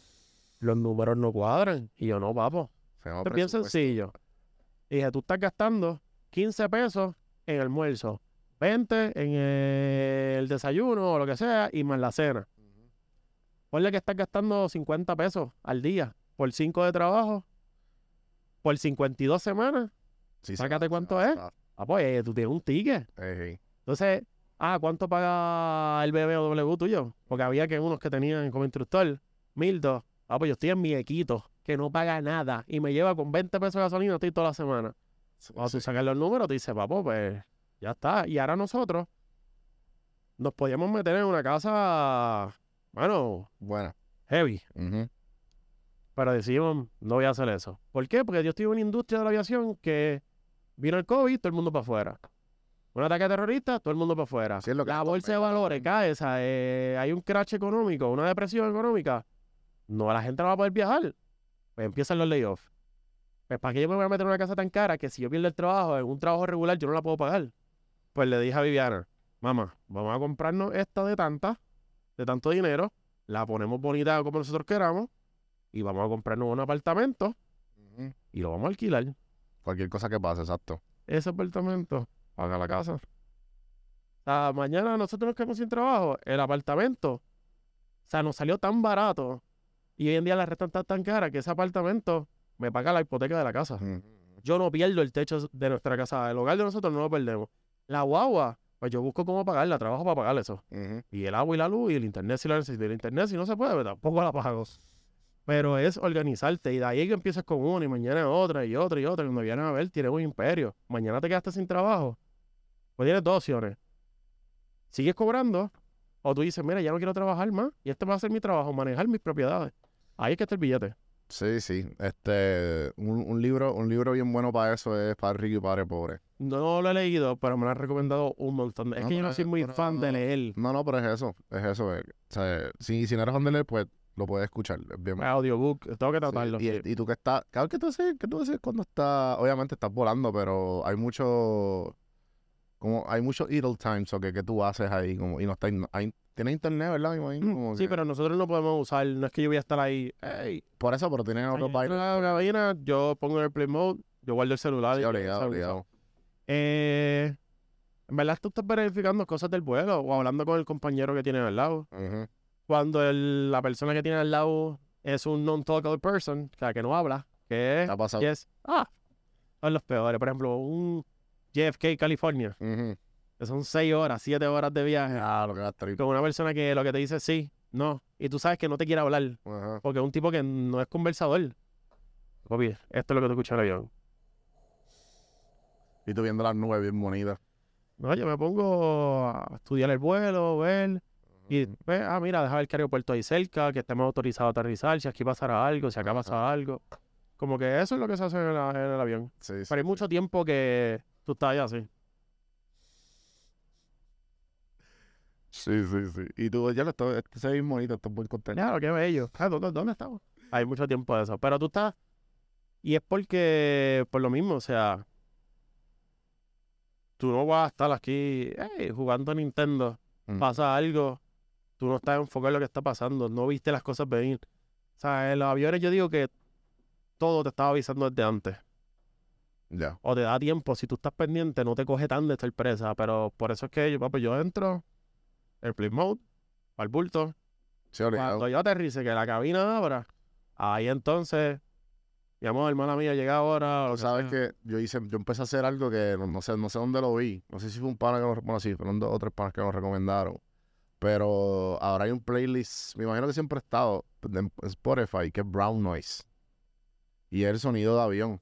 los números no cuadran. Y yo, no, papo. Es bien sencillo. Y dije, tú estás gastando 15 pesos en almuerzo, 20 en el desayuno o lo que sea, y más la cena. Ponle que estás gastando 50 pesos al día por 5 de trabajo, por 52 semanas. Sí, se Sácate va, cuánto se va, es. Ah, pues eh, tú tienes un ticket. Ey, ey. Entonces, ah, ¿cuánto paga el BBW tuyo? Porque había que unos que tenían como instructor, mil dos. Ah, pues yo estoy en mi equito, que no paga nada y me lleva con 20 pesos de gasolina estoy toda la semana. Cuando tú sacas los números, te dices, papo, pues ya está. Y ahora nosotros nos podíamos meter en una casa, bueno, Buena. heavy. Ujú. Pero decidimos, no voy a hacer eso. ¿Por qué? Porque yo estoy en una industria de la aviación que vino el COVID, todo el mundo para afuera. Un ataque terrorista, todo el mundo para afuera. La bolsa de valores cae, o sea, eh, hay un crash económico, una depresión económica. No, la gente no va a poder viajar. Pues empiezan los layoffs. Pues ¿para qué yo me voy a meter en una casa tan cara que si yo pierdo el trabajo en un trabajo regular yo no la puedo pagar? Pues le dije a Viviana, mamá, vamos a comprarnos esta de tanta, de tanto dinero, la ponemos bonita como nosotros queramos y vamos a comprarnos un apartamento y lo vamos a alquilar. Cualquier cosa que pase, exacto. Ese apartamento paga la casa. O sea, mañana nosotros nos quedamos sin trabajo. El apartamento, o sea, nos salió tan barato y hoy en día la renta está tan cara que ese apartamento me paga la hipoteca de la casa. Yo no pierdo el techo de nuestra casa. El hogar de nosotros no lo perdemos. La guagua, pues yo busco cómo pagarla, trabajo para pagar eso. Y el agua y la luz y el internet si lo necesito. El internet si no se puede, pues tampoco la pago. Pero es organizarte y de ahí que empiezas con una y mañana otra y otra y otra. Cuando vienes a ver, tienes un imperio. Mañana te quedaste sin trabajo. Pues tienes dos opciones. Sigues cobrando o tú dices, mira, ya no quiero trabajar más y este va a ser mi trabajo, manejar mis propiedades. Ahí es que está el billete. Sí, sí. Este, un, un libro, un libro bien bueno para eso es Padre Rico y Padre Pobre. No lo he leído, pero me lo han recomendado un montón. Es No, que yo no soy muy pero- fan de leer No, no, pero es eso, es eso. O sea, si, si no eres fan de leer, pues lo puedes escuchar. Es bien audiobook. Tengo que Sí, tratarlo. Y, y tú que estás, claro que tú haces, que tú haces cuando estás, obviamente estás volando, pero hay mucho, como hay mucho idle times o que, que tú haces ahí, como, y no está, hay, tienes internet, ¿verdad? Imagino, como Sí, que- pero nosotros no podemos usar, no es que yo voy a estar ahí, hey, por eso, pero Ahí bailes. entra la cabina, yo pongo en el play mode, yo guardo el celular. Sí, y- obligado, obligado. Eh, en verdad tú estás verificando cosas del vuelo o hablando con el compañero que tiene al lado. Cuando el- la persona que tiene al lado es un non-talkable person, o sea, que no habla, que es, ¿Te ha pasado? yes, ah, son los peores. Por ejemplo, un JFK California, que son seis horas, siete horas de viaje, Ah, lo que va a con una persona que lo que te dice es sí, no, y tú sabes que no te quiere hablar, porque es un tipo que no es conversador. Papi, esto es lo que tú escuchas en el avión. Y tú viendo las nubes bien bonitas. No, yo me pongo a estudiar el vuelo, ver. Y pues, ah, mira, deja ver que aeropuerto ahí cerca, que estemos autorizados a aterrizar, si aquí pasará algo, si acá Ajá. pasa algo. Como que eso es lo que se hace en, la- en el avión. Sí, sí. Pero hay mucho tiempo que tú estás allá así. Sí, sí, sí. Y tú, ya lo estás, este se ve bonito, estás muy contento. Claro, qué bello. Ah, ¿dónde, dónde estamos? Hay mucho tiempo de eso. Pero tú estás. Y es porque, por lo mismo, o sea. Tú no vas a estar aquí "Ey, jugando a Nintendo. Mm. Pasa algo. Tú no estás enfocado en lo que está pasando. No viste las cosas venir. O sea, en los aviones yo digo que todo te estaba avisando desde antes. Ya. O te da tiempo. Si tú estás pendiente, no te coge tan de sorpresa. Pero por eso es que yo, papi, yo entro. El play mode. Al bulto. Sí. Cuando yo aterrice, que la cabina abra, ahí entonces, mi amor, hermana mía, llega ahora. o sabes sea. que yo hice, yo empecé a hacer algo que no, no sé, no sé dónde lo vi. No sé si fue un pana que nos, bueno, sí, fueron dos o tres panas que nos recomendaron. Pero ahora hay un playlist, me imagino que siempre ha estado en Spotify, que es Brown Noise. Y es el sonido de avión.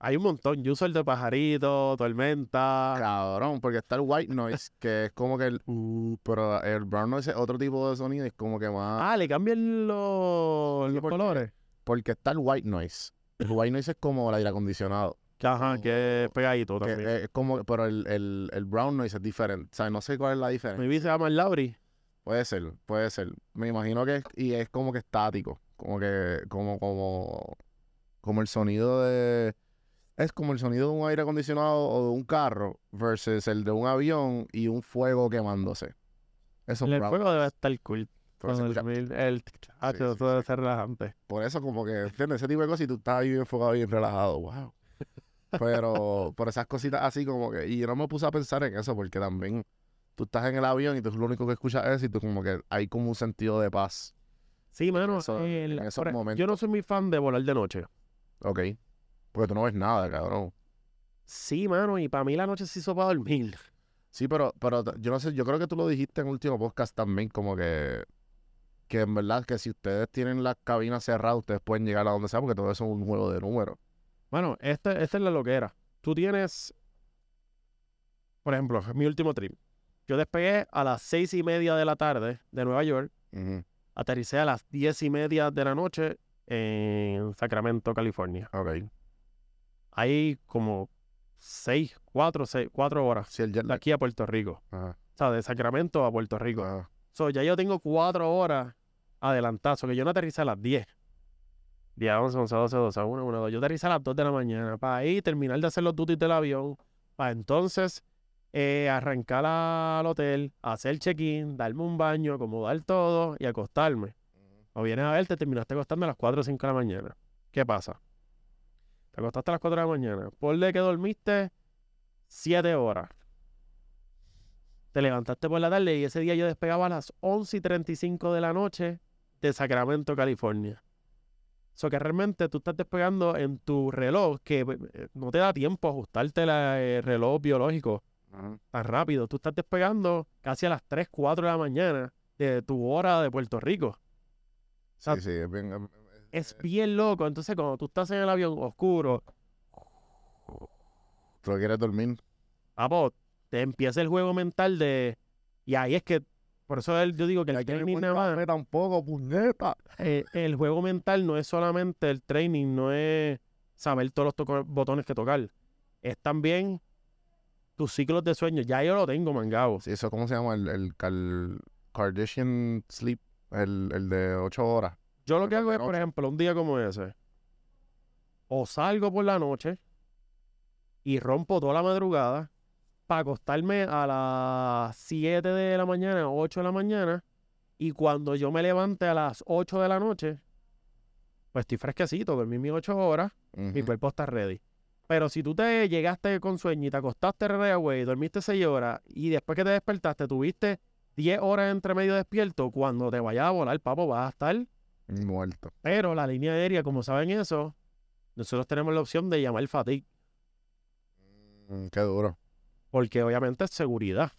Hay un montón. Yo uso el de pajarito, tormenta. Cabrón, porque está el White Noise, que es como que el uh, pero el Brown Noise es otro tipo de sonido y es como que más. Ah, le cambian los, los porque- colores. Porque está el White Noise. El White Noise es como el aire acondicionado. Ajá, que es pegadito Que también. es como, pero el, el, el Brown Noise es diferente. O sea, no sé cuál es la diferencia. Mi se llama el Lauri. Puede ser, puede ser. Me imagino que es, y es como que estático, como que, como, como, como el sonido de, es como el sonido de un aire acondicionado o de un carro versus el de un avión y un fuego quemándose. Eso es El juego debe estar cool. Con escucha- dormir, el ah, Sí, sí, debe ser relajante. Por eso, como que, ¿entiendes? Ese tipo de cosas y tú estás ahí bien enfocado, bien relajado. Wow. Pero por esas cositas así como que... Y yo no me puse a pensar en eso porque también tú estás en el avión y tú lo único que escuchas es y tú como que hay como un sentido de paz. Sí, mano. Eso- el- en esos por- momentos. Yo no soy muy fan de volar de noche. Ok. Porque tú no ves nada, cabrón. Sí, mano, y para mí la noche se hizo para dormir. Sí, pero, pero yo no sé, yo creo que tú lo dijiste en el último podcast también, como que, que en verdad que si ustedes tienen las cabinas cerradas, ustedes pueden llegar a donde sea, porque todo eso es un juego de números. Bueno, este, esta es la loquera. Tú tienes, por ejemplo, mi último trip. Yo despegué a las seis y media de la tarde de Nueva York, Ujú. aterricé a las diez y media de la noche en Sacramento, California. Ok. Hay como seis, cuatro, seis, cuatro horas Sí, de aquí a Puerto Rico. Ajá. O sea, de Sacramento a Puerto Rico. Ajá. So, ya yo tengo cuatro horas adelantadas. So, que yo no aterricé a las 10. 10, 11, 11, 12, 12, 1, 1, 2. Yo aterricé a las 2 de la mañana para ahí terminar de hacer los duties del avión. Para entonces eh, arrancar al hotel, hacer check-in, darme un baño, acomodar todo y acostarme. O vienes a ver, te terminaste acostando a las 4 o 5 de la mañana. ¿Qué pasa? Te acostaste a las 4 de la mañana. Ponle que dormiste 7 horas. Te levantaste por la tarde y ese día yo despegaba a las 11 y 35 de la noche de Sacramento, California. So que realmente tú estás despegando en tu reloj que eh, no te da tiempo a ajustarte el reloj biológico Ajá. tan rápido. Tú estás despegando casi a las 3, 4 de la mañana de tu hora de Puerto Rico. sea, Sí, sí, es bien... Es bien loco. Entonces, cuando tú estás en el avión oscuro, Tú quieres dormir. papo, te empieza el juego mental de. Y ahí es que. Por eso yo digo que el training nada más- tampoco, puñeta. eh, el juego mental no es solamente el training, no es saber todos los botones que tocar. Es también tus ciclos de sueño. Ya yo lo tengo mangado. Sí, eso, ¿cómo se llama? El, el Cal- Kardashian Sleep, el, el de 8 horas. Yo lo que hago es, por ejemplo, un día como ese, o salgo por la noche y rompo toda la madrugada para acostarme a las 7 de la mañana, 8 de la mañana, y cuando yo me levante a las 8 de la noche, pues estoy fresquecito, dormí mis 8 horas, mi cuerpo está ready. Pero si tú te llegaste con sueño y te acostaste away, dormiste 6 horas y después que te despertaste tuviste 10 horas entre medio despierto, cuando te vayas a volar, papo, vas a estar Muerto. pero la línea aérea, como saben eso, nosotros tenemos la opción de llamar fatigue, Mm, qué duro. porque obviamente es seguridad.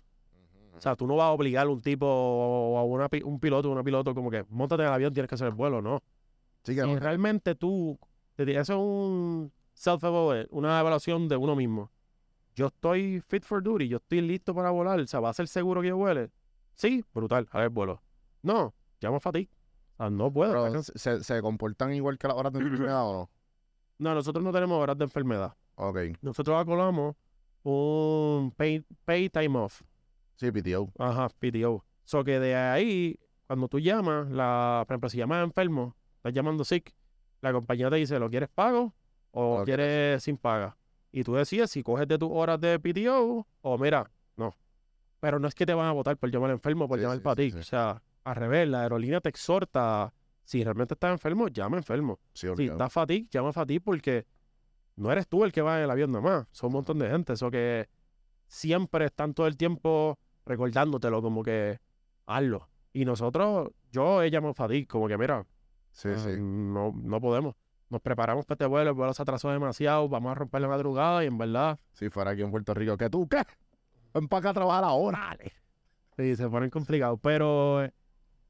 O sea, tú no vas a obligar a un tipo o a una un piloto o una piloto como que montate en el avión, tienes que hacer el vuelo, no. Sí, que Si no- realmente tú, te di- eso es un self una evaluación de uno mismo. Yo estoy fit for duty, yo estoy listo para volar, o sea, ¿va a ser seguro que yo vuele? Sí, brutal, a ver vuelo. No, llamo fatigue. O sea, no puedo. pero se comportan igual que las horas de enfermedad o no? No, nosotros no tenemos horas de enfermedad. Ok. nosotros acordamos un pay, pay time off. Sí, PTO. Ajá, PTO. So que de ahí, cuando tú llamas, la, por ejemplo, si llamas enfermo, estás llamando sick, la compañía te dice, ¿lo quieres pago o quieres sin paga? Y tú decides si coges de tus horas de PTO o mira, no. Pero no es que te van a votar por llamar enfermo, por Sí, llamar sí, para ti. sí. O sea, al revés, la aerolínea te exhorta, si realmente estás enfermo, llama enfermo. Si obligado. está fatigue, llama fatigue porque no eres tú el que va en el avión nomás. Son un montón de gente. Eso que siempre están todo el tiempo recordándotelo, como que hazlo. Y nosotros, yo he llamado fatigue, como que mira, Sí, sí. no, no podemos. Nos preparamos para este vuelo, el vuelo se atrasó demasiado, vamos a romper la madrugada y en verdad, Si fuera aquí en Puerto Rico, ¿qué tú qué? Ven para acá a trabajar ahora. sí, se ponen complicados. Pero eh,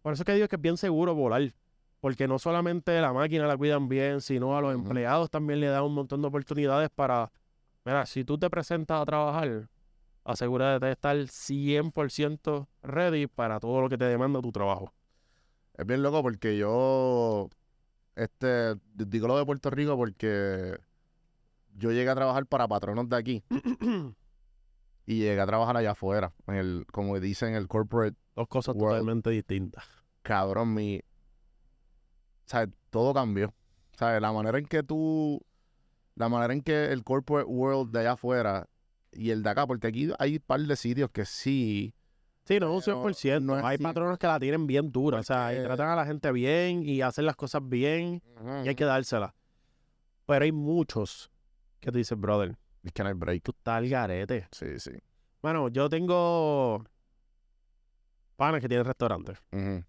por eso es que digo que es bien seguro volar. Porque no solamente la máquina la cuidan bien, sino a los empleados también le dan un montón de oportunidades para, mira, si tú te presentas a trabajar, asegúrate de estar 100% ready para todo lo que te demanda tu trabajo. Es bien loco porque yo, este, digo lo de Puerto Rico porque yo llegué a trabajar para patronos de aquí y llegué a trabajar allá afuera, en el, como dicen, el corporate Dos cosas World. totalmente distintas. cabrón, mi. O sea, todo cambió. O sea, la manera en que tú. La manera en que el corporate world de allá afuera y el de acá, porque aquí hay un par de sitios que sí. Sí, no un Pero 100%. no hay así. patronos que la tienen bien dura. O sea, y tratan a la gente bien y hacen las cosas bien y hay que dársela. Pero hay muchos que te dicen, brother, Es que no hay break. tú estás al garete. Sí, sí. Bueno, yo tengo panas que tienen restaurantes. Me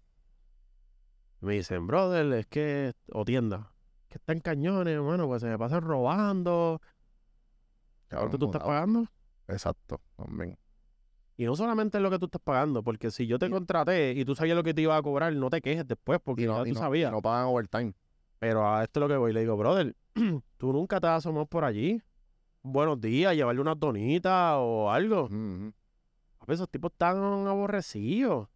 dicen, brother, es que, o tienda, que están cañones, bueno, pues se me pasan robando. Cabrón, ¿Cuánto tú estás pagando? Exacto, también. Y no solamente es lo que tú estás pagando, porque si yo te contraté y tú sabías lo que te iba a cobrar, no te quejes después, porque Y no, ya y tú no- sabías. y no pagan overtime. Pero a esto es lo que voy. Le digo, brother, tú nunca te has asomado por allí. Buenos días, llevarle unas donitas o algo. Ujú. Papi, Esos tipos están aborrecidos. O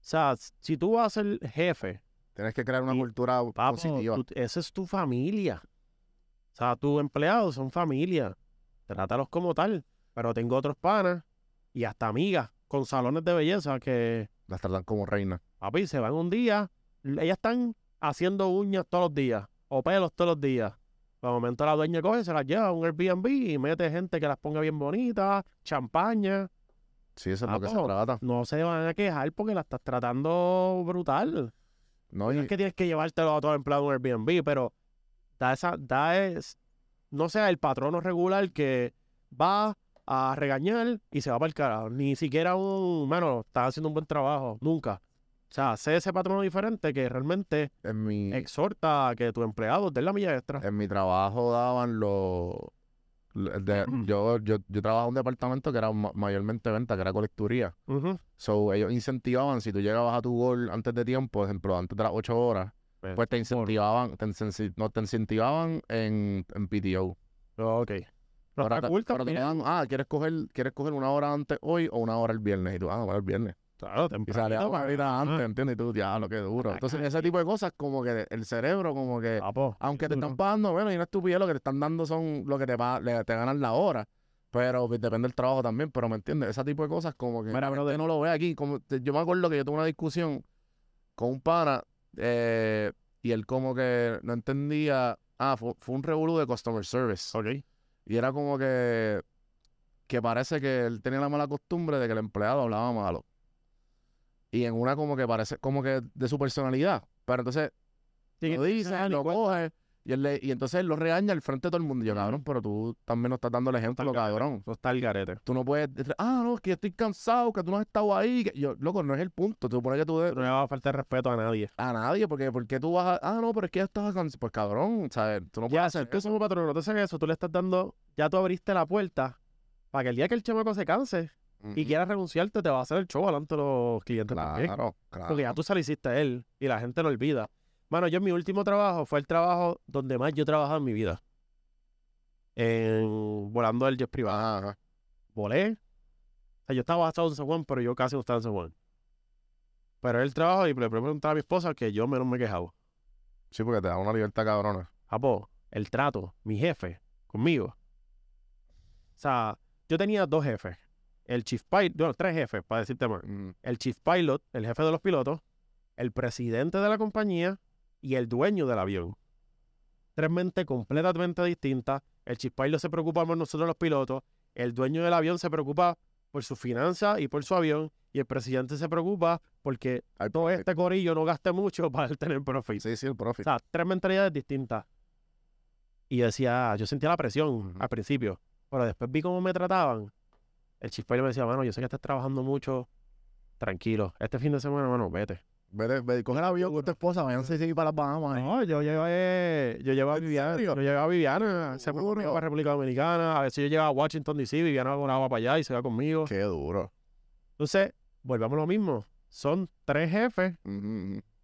sea, si tú vas a ser jefe, Tienes que crear una Y, cultura papo, positiva. tú- esa es tu familia. O sea, tus empleados son familia. Trátalos como tal. Pero tengo otros panas y hasta amigas con salones de belleza que, Las tratan como reinas. papi, se van un día. Ellas están haciendo uñas todos los días o pelos todos los días. De momento la dueña coge, se las lleva a un Airbnb y mete gente que las ponga bien bonitas, champaña. Sí, eso es lo que se Papo, trata. No se van a quejar porque la estás tratando brutal. No, es que tienes que llevártelo a todo el empleado de un Airbnb, pero da esa, da es, no sea el patrono regular que va a regañar y se va para el carajo. Ni siquiera un, bueno, está haciendo un buen trabajo, nunca. O sea, sé ese patrono diferente que realmente en mi, exhorta a que tu empleado dé la milla extra. en mi trabajo daban los... de- yo, yo, yo trabajaba en un departamento que era ma- mayormente venta, que era colecturía. So, ellos incentivaban, si tú llegabas a tu gol antes de tiempo, por ejemplo, antes de las 8 horas, pues te incentivaban, te, no, te incentivaban en, en PTO. Ok. Pero está cool pero te dan, ah, ¿quieres coger, ¿quieres coger una hora antes hoy o una hora el viernes? Y tú, ah, bueno, el viernes. Claro, Y tempranito salía una para- horita antes, Ah, ¿entiendes? Y tú, diablo, qué duro. Ah, Entonces, ah, ese tipo de cosas, como que el cerebro, como que, papo, aunque te duro. están pagando, bueno, y una estupidez, lo que te están dando son lo que te, pa- le- te ganan la hora. Pero pues, depende del trabajo también, pero ¿me entiendes? Ese tipo de cosas como que Mira, brother. no lo ve aquí. Como, te- yo me acuerdo que yo tuve una discusión con un pana eh, y él como que no entendía, ah, fue, fue un revolú de customer service. Ok. Y era como que, que parece que él tenía la mala costumbre de que el empleado hablaba malo. Y en una como que parece, como que de su personalidad. Pero entonces lo dice, lo coge, y, él le- y entonces él lo regaña al frente de todo el mundo. Y yo, cabrón, pero tú también no estás dando el ejemplo, Está cabrón. Eso está el garete. Tú no puedes decir, ah, no, es que yo estoy cansado, que tú no has estado ahí. que-". Yo, loco, no es el punto. Tú pones que tú de- No le va a faltar respeto a nadie. a nadie, porque porque tú vas a, ah, no, pero es que ya estás cansado. Pues cabrón, ¿sabes? Tú no puedes Ya, hacer tú eso. somos patrón, no te haces eso, tú le estás dando, ya tú abriste la puerta para que el día que el chamaco se canse y Ujú. quiera renunciarte, te va a hacer el show delante de los clientes también. Claro, claro. Porque ya tú saliste a él y la gente lo olvida. Bueno, yo en mi último trabajo fue el trabajo donde más yo he trabajado en mi vida. En volando el jet privado. Volé. O sea, yo estaba basado en San Juan, pero yo casi no estaba en San Juan. Pero el trabajo y le preguntaba a mi esposa que yo menos me he quejado. Sí, porque te da una libertad cabrona. Apo, el trato, mi jefe, conmigo. O sea, yo tenía dos jefes. El chief pilot, bueno, tres jefes, para decirte más. Mm, El chief pilot, el jefe de los pilotos, el presidente de la compañía y el dueño del avión. Tres mentes completamente distintas. El chief pilot se preocupa por nosotros los pilotos. El dueño del avión se preocupa por sus finanzas y por su avión. Y el presidente se preocupa porque todo profit. este corillo no gaste mucho para tener profit. Sí, sí, el O profit. sea, tres mentalidades distintas. Y yo decía, yo sentía la presión al principio, pero después vi cómo me trataban. El chispero me decía, bueno, yo sé que estás trabajando mucho, tranquilo. Este fin de semana, bueno, vete. Vete, vete, coge el avión con tu esposa, váyanse sí, para las Bahamas. eh. No, yo llevé, yo llevé a Viviana, yo llevé a Viviana, se fue conmigo para República Dominicana, a veces yo llevaba a Washington DC, Viviana volaba para allá y se va conmigo. Qué duro. Entonces, volvamos a lo mismo. Son tres jefes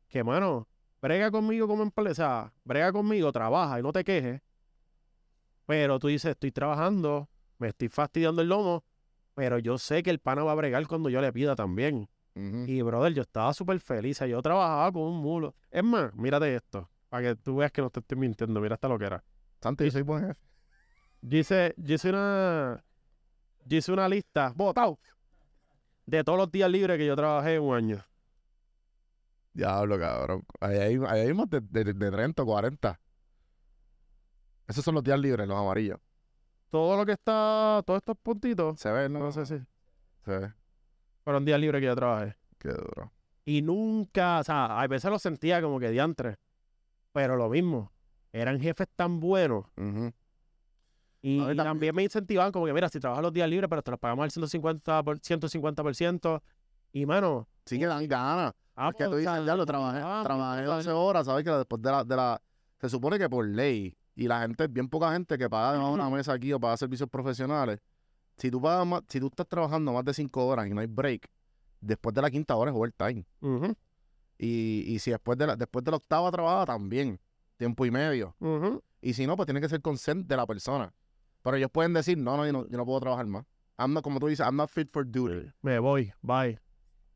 que, mano, brega conmigo como empresa, brega conmigo, trabaja y no te quejes. Pero tú dices, estoy trabajando, me estoy fastidiando el lomo, pero yo sé que el pana va a bregar cuando yo le pida también. Y, brother, yo estaba súper feliz. Yo trabajaba con un mulo. Es más, mírate esto, para que tú veas que no te estoy mintiendo. Mira esta loquera. Santi, yo soy buen jefe. Yo hice, yo hice una, yo hice una lista, botado, de todos los días libres que yo trabajé en un año. Diablo, cabrón. Ahí hay, ahí hay más de, de, de 30 o 40. Esos son los días libres, los amarillos. Todo lo que está, todos estos puntitos, Se ve, ¿no? no sé si. Se ve. Fueron días libres que yo trabajé. Qué duro. Y nunca, o sea, a veces lo sentía como que diantre. Pero lo mismo, eran jefes tan buenos. Y, también me incentivaban como que, mira, si trabajas los días libres, pero te los pagamos al 150%, por, 150%. Y, mano, Sí que dan ganas. ah, es que tú pues, dices, ya lo trabajé, ah, trabajé pues, 12 horas, ¿sabes? Que después de la, de la... Se supone que por ley, y la gente, bien poca gente que paga de una mesa aquí o paga servicios profesionales, si tú pagas más, si tú estás trabajando más de 5 horas y no hay break, después de la quinta hora es overtime. ujú, Y, y si después de la, después de la octava trabajada también, tiempo y medio. Y si no, pues tiene que ser consent de la persona. Pero ellos pueden decir, no, no, yo no, yo no puedo trabajar más. I'm not- como tú dices, I'm not fit for duty. Me voy, bye.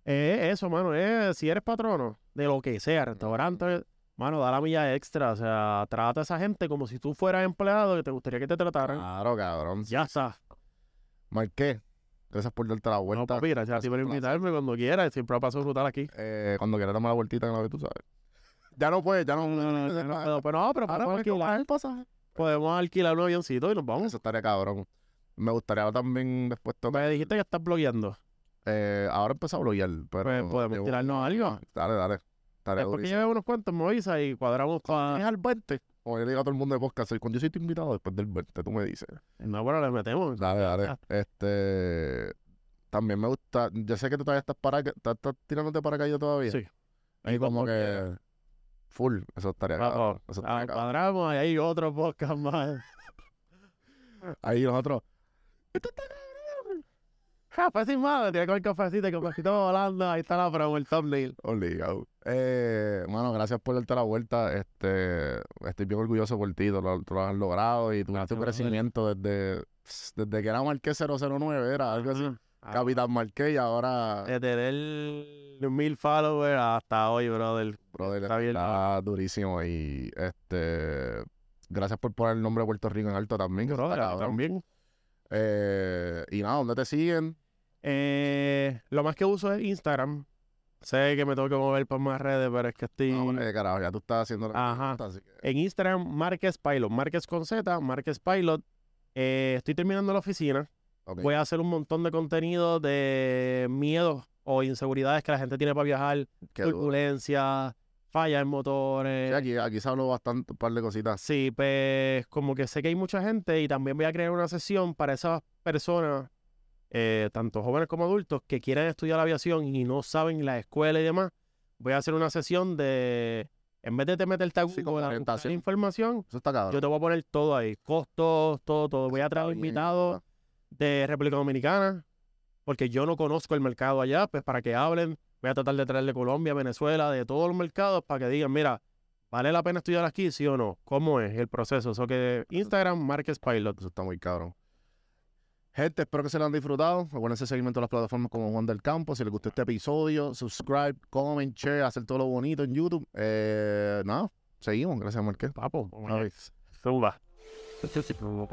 Eh, eso, mano, eh, si eres patrono de lo que sea, restaurante, mano, da la milla extra. O sea, trata a esa gente como si tú fueras empleado que te gustaría que te trataran. Claro, cabrón. Ya está. Marqué. Gracias por darte la No, vuelta. papi, gracias a ti por invitarme cuando quieras. Siempre paso brutal aquí. Eh, cuando quieras darme la vueltita en la que tú sabes. Ya no puedes, ya no. No, no, no, no pero no, pero Ahora podemos alquilar, el pasaje. podemos alquilar un avioncito y nos vamos. Eso estaría cabrón. Me gustaría también después tocar. Me dijiste que estás blogueando. Eh, ahora empecé a bloguear, pero. Pues podemos tirarnos algo. Dale, dale. Después que durísimo. lleve unos cuantos, me avisa y cuadramos ¿Es para... al 20? Como yo le digo a todo el mundo de podcast, soy- cuando yo soy tu invitado después del 20, tú me dices. No, bueno, le metemos. Dale, dale. Ah. Este. También me gusta. Yo sé que tú todavía estás para estás, estás tirándote paracaídas todavía. Sí. Y como que. Full. Eso estaría Ah, Eso estaría cuadramos y hay otro podcast más. Ahí nosotros. Café sin madre, tiene que comer cafecito, el cafecito volando, ahí está la promo, el thumbnail. Obligado. Eh, mano, gracias por darte la vuelta. Este, estoy bien orgulloso por ti, tú lo, tú lo has logrado y tu, Gracias, tu brother. crecimiento desde, desde que era Marqués 009, era algo así. Ah, Capitán Marqués y ahora, De tener mil followers hasta hoy, brother. brother, está bien. está durísimo. Y este, gracias por poner el nombre de Puerto Rico en alto también. Brother, también. Eh, y nada, ¿dónde te siguen? Eh, lo más que uso es Instagram. Sé que me tengo que mover por más redes, pero es que estoy... No, hombre, carajo, ya tú estás haciendo la Ajá. pregunta, así que- En Instagram, Márquez Pilot. Márquez con Z, Márquez Pilot. Eh, estoy terminando la oficina. ok. Voy a hacer un montón de contenido de miedos o inseguridades que la gente tiene para viajar. Qué turbulencia, fallas en motores. Sí, aquí, aquí se habló bastante, un par de cositas. Sí, pues como que sé que hay mucha gente y también voy a crear una sesión para esas personas, eh, tanto jóvenes como adultos, que quieren estudiar aviación y no saben la escuela y demás. Voy a hacer una sesión de, en vez de te meterte a Sí, Google como a buscar orientación. información, Eso está cabrón. yo te voy a poner todo ahí, costos, todo, todo. Voy a traer invitados de República Dominicana, porque yo no conozco el mercado allá, pues para que hablen. Voy a tratar de traer de Colombia, Venezuela, de todos los mercados, para que digan, mira, ¿vale la pena estudiar aquí, sí o no? ¿Cómo es el proceso? Eso que Instagram, Marques Pilot. Eso está muy cabrón. Gente, espero que se lo han disfrutado. Recuerden seguirme en todas las plataformas como Juan del Campo. Si les gustó este episodio, subscribe, comment, share, hacer todo lo bonito en YouTube. Eh, nada, seguimos. Gracias, Marqués. Papo, Una vez. zumba. Statistical